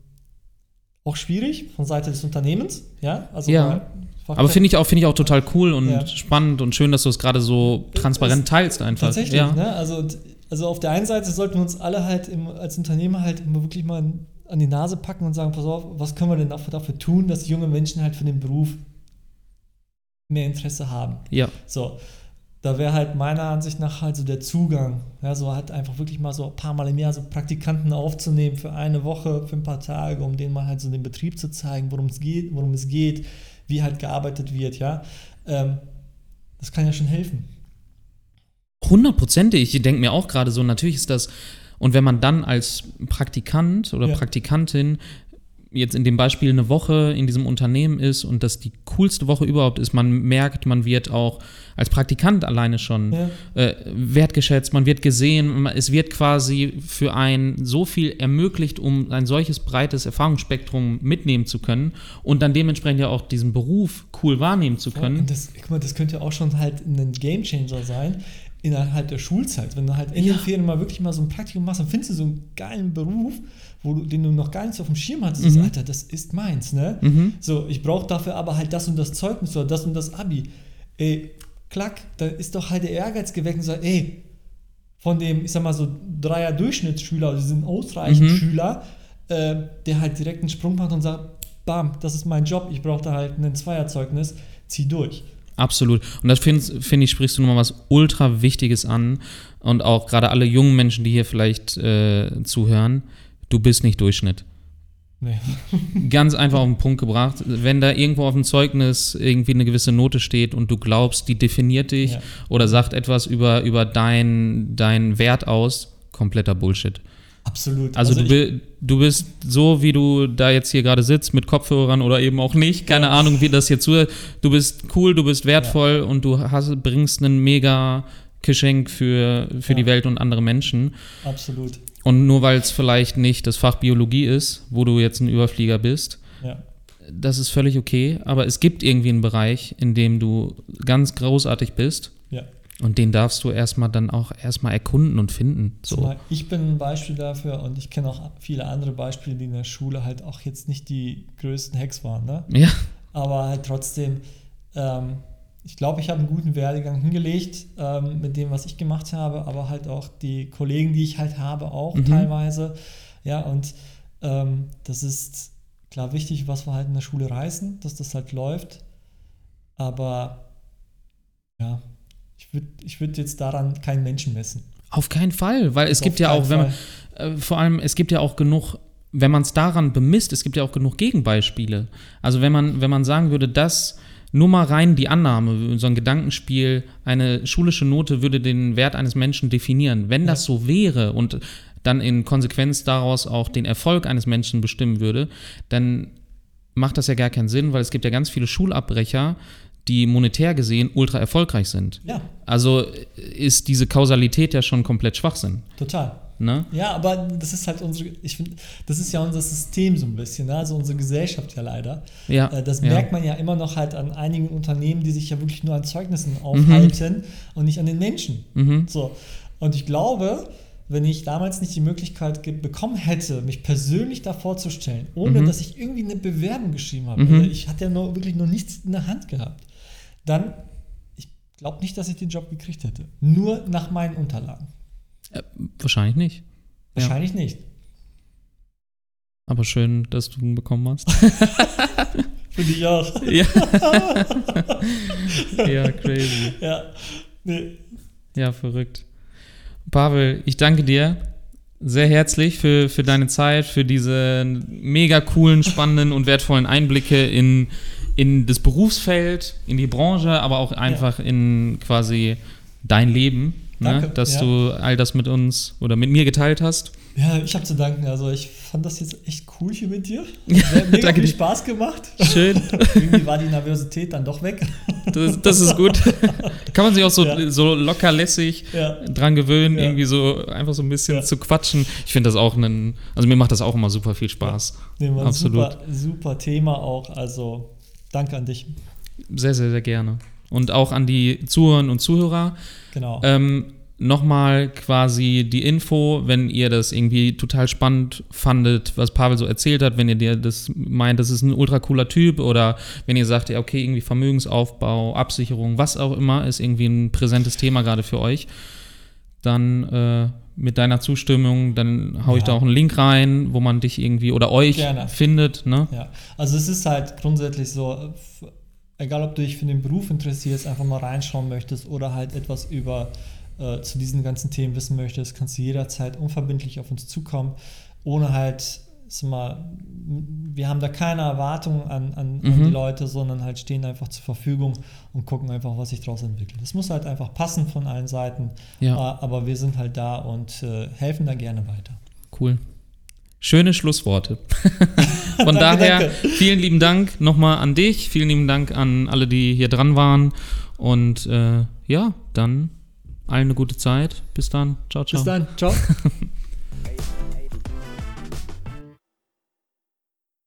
auch schwierig von Seite des Unternehmens, ja? Also Ja. Aber finde ich auch, finde ich auch total cool und Ja. spannend und schön, dass du es gerade so transparent teilst einfach. Tatsächlich, ja. ne? Also, also auf der einen Seite sollten wir uns alle halt im, als Unternehmer halt immer wirklich mal an die Nase packen und sagen, pass auf, was können wir denn dafür, dafür tun, dass junge Menschen halt für den Beruf mehr Interesse haben. Ja. So, da wäre halt meiner Ansicht nach halt so der Zugang, ja, so halt einfach wirklich mal so ein paar Mal im Jahr so Praktikanten aufzunehmen für eine Woche, für ein paar Tage, um denen mal halt so den Betrieb zu zeigen, worum es geht, worum es geht, wie halt gearbeitet wird, ja. Ähm, das kann ja schon helfen. Hundertprozentig. Ich denke mir auch gerade so, natürlich ist das, und wenn man dann als Praktikant oder Ja. Praktikantin jetzt in dem Beispiel eine Woche in diesem Unternehmen ist und das die coolste Woche überhaupt ist, man merkt, man wird auch als Praktikant alleine schon Ja. äh, wertgeschätzt, man wird gesehen, es wird quasi für einen so viel ermöglicht, um ein solches breites Erfahrungsspektrum mitnehmen zu können und dann dementsprechend ja auch diesen Beruf cool wahrnehmen zu können. Und das, guck mal, das könnte auch schon halt ein Gamechanger sein innerhalb der Schulzeit. Wenn du halt in Ja. den Ferien mal wirklich mal so ein Praktikum machst, dann findest du so einen geilen Beruf, wo du, den du noch gar nicht so auf dem Schirm hattest. Mhm. Alter, das ist meins, ne? Mhm. So, ich brauche dafür aber halt das und das Zeugnis oder das und das Abi. Ey, klack, da ist doch halt der Ehrgeiz geweckt und sagt, ey, von dem, ich sag mal so, Dreier Durchschnittsschüler, also diesen ausreichenden Mhm. Schüler, äh, der halt direkt einen Sprung macht und sagt, bam, das ist mein Job, ich brauche da halt ein Zweierzeugnis, zieh durch. Absolut. Und das finde find ich, sprichst du nochmal was ultra Wichtiges an. Und auch gerade alle jungen Menschen, die hier vielleicht äh, zuhören, du bist nicht Durchschnitt. Nee. Ganz einfach auf den Punkt gebracht. Wenn da irgendwo auf dem Zeugnis irgendwie eine gewisse Note steht und du glaubst, die definiert dich Ja. oder sagt etwas über, über deinen dein Wert aus, kompletter Bullshit. Absolut. Also, du, ich, bi- du bist so, wie du da jetzt hier gerade sitzt, mit Kopfhörern oder eben auch nicht. Keine Ja. Ahnung, wie das hier zuhört. Du bist cool, du bist wertvoll und du hast, bringst ein mega Geschenk für, für Ja. die Welt und andere Menschen. absolut. Und nur weil es vielleicht nicht das Fach Biologie ist, wo du jetzt ein Überflieger bist, Ja. das ist völlig okay. Aber es gibt irgendwie einen Bereich, in dem du ganz großartig bist. Ja. Und den darfst du erstmal dann auch erstmal erkunden und finden. So. Ich bin ein Beispiel dafür und ich kenne auch viele andere Beispiele, die in der Schule halt auch jetzt nicht die größten Hacks waren, ne? Ja, aber halt trotzdem, ähm, ich glaube, ich habe einen guten Werdegang hingelegt ähm, mit dem, was ich gemacht habe, aber halt auch die Kollegen, die ich halt habe, auch Mhm. teilweise. Ja, und ähm, das ist klar wichtig, was wir halt in der Schule reißen, dass das halt läuft. Aber ja, ich würde ich würd jetzt daran keinen Menschen messen. auf keinen Fall. Weil es Auf gibt ja auch, wenn man, äh, vor allem, es gibt ja auch genug, wenn man es daran bemisst, es gibt ja auch genug Gegenbeispiele. Also wenn man, wenn man sagen würde, dass nur mal rein die Annahme, so ein Gedankenspiel, eine schulische Note würde den Wert eines Menschen definieren. Wenn das so wäre und dann in Konsequenz daraus auch den Erfolg eines Menschen bestimmen würde, dann macht das ja gar keinen Sinn, weil es gibt ja ganz viele Schulabbrecher, die monetär gesehen ultra erfolgreich sind. Ja, Also ist diese Kausalität ja schon komplett Schwachsinn. total. Ne? Ja, aber das ist halt unsere, ich finde, das ist ja unser System so ein bisschen, ne? also unsere Gesellschaft ja leider. Ja. Äh, Das ja. merkt man ja immer noch halt an einigen Unternehmen, die sich ja wirklich nur an Zeugnissen aufhalten und nicht an den Menschen. Mhm. So. Und ich glaube, wenn ich damals nicht die Möglichkeit bekommen hätte, mich persönlich da vorzustellen, ohne Mhm. dass ich irgendwie eine Bewerbung geschrieben habe, Mhm. ich hatte ja noch, wirklich noch nichts in der Hand gehabt, dann, ich glaube nicht, dass ich den Job gekriegt hätte. Nur nach meinen Unterlagen. Äh, wahrscheinlich nicht. Ja. Wahrscheinlich nicht. Aber schön, dass du ihn bekommen hast. *laughs* Finde ich auch. *laughs* ja. ja, crazy. Ja. Nee. Ja, verrückt. Pavel, ich danke dir. sehr herzlich für, für deine Zeit, für diese mega coolen, spannenden und wertvollen Einblicke in, in das Berufsfeld, in die Branche, aber auch einfach ja. in quasi dein Leben, ne? dass ja. du all das mit uns oder mit mir geteilt hast. Ja, ich habe zu danken. Also ich fand das jetzt echt cool hier mit dir. *laughs* Hat mega Danke viel Spaß gemacht. Schön. *laughs* Irgendwie war die Nervosität dann doch weg. Das, das ist gut. *laughs* Kann man sich auch so, ja. so locker lässig ja. dran gewöhnen, ja. irgendwie so einfach so ein bisschen zu quatschen. Ich finde das auch ein, also mir macht das auch immer super viel Spaß. Nee, Absolut. Super, super Thema auch. Also danke an dich. Sehr, sehr, sehr gerne. Und auch an die Zuhörerinnen und Zuhörer. Genau. Ähm, nochmal quasi die Info, wenn ihr das irgendwie total spannend fandet, was Pavel so erzählt hat, wenn ihr dir das meint, das ist ein ultra cooler Typ oder wenn ihr sagt, ja, okay, irgendwie Vermögensaufbau, Absicherung, was auch immer, ist irgendwie ein präsentes Thema gerade für euch, dann äh, mit deiner Zustimmung, dann haue ja. ich da auch einen Link rein, wo man dich irgendwie oder euch Gerne. findet. Ne? Ja, also es ist halt grundsätzlich so, egal ob du dich für den Beruf interessierst, einfach mal reinschauen möchtest oder halt etwas über äh, zu diesen ganzen Themen wissen möchtest, kannst du jederzeit unverbindlich auf uns zukommen, ohne halt, mal, wir haben da keine Erwartungen an, an, mhm. an, die Leute, sondern halt stehen einfach zur Verfügung und gucken einfach, was sich daraus entwickelt. Das muss halt einfach passen von allen Seiten, ja. äh, aber wir sind halt da und äh, helfen da gerne weiter. Cool. Schöne Schlussworte. *laughs* Von danke, daher danke. vielen lieben Dank nochmal an dich, vielen lieben Dank an alle, die hier dran waren. Und äh, ja, dann allen eine gute Zeit. Bis dann. Ciao, ciao. Bis dann. Ciao. *laughs*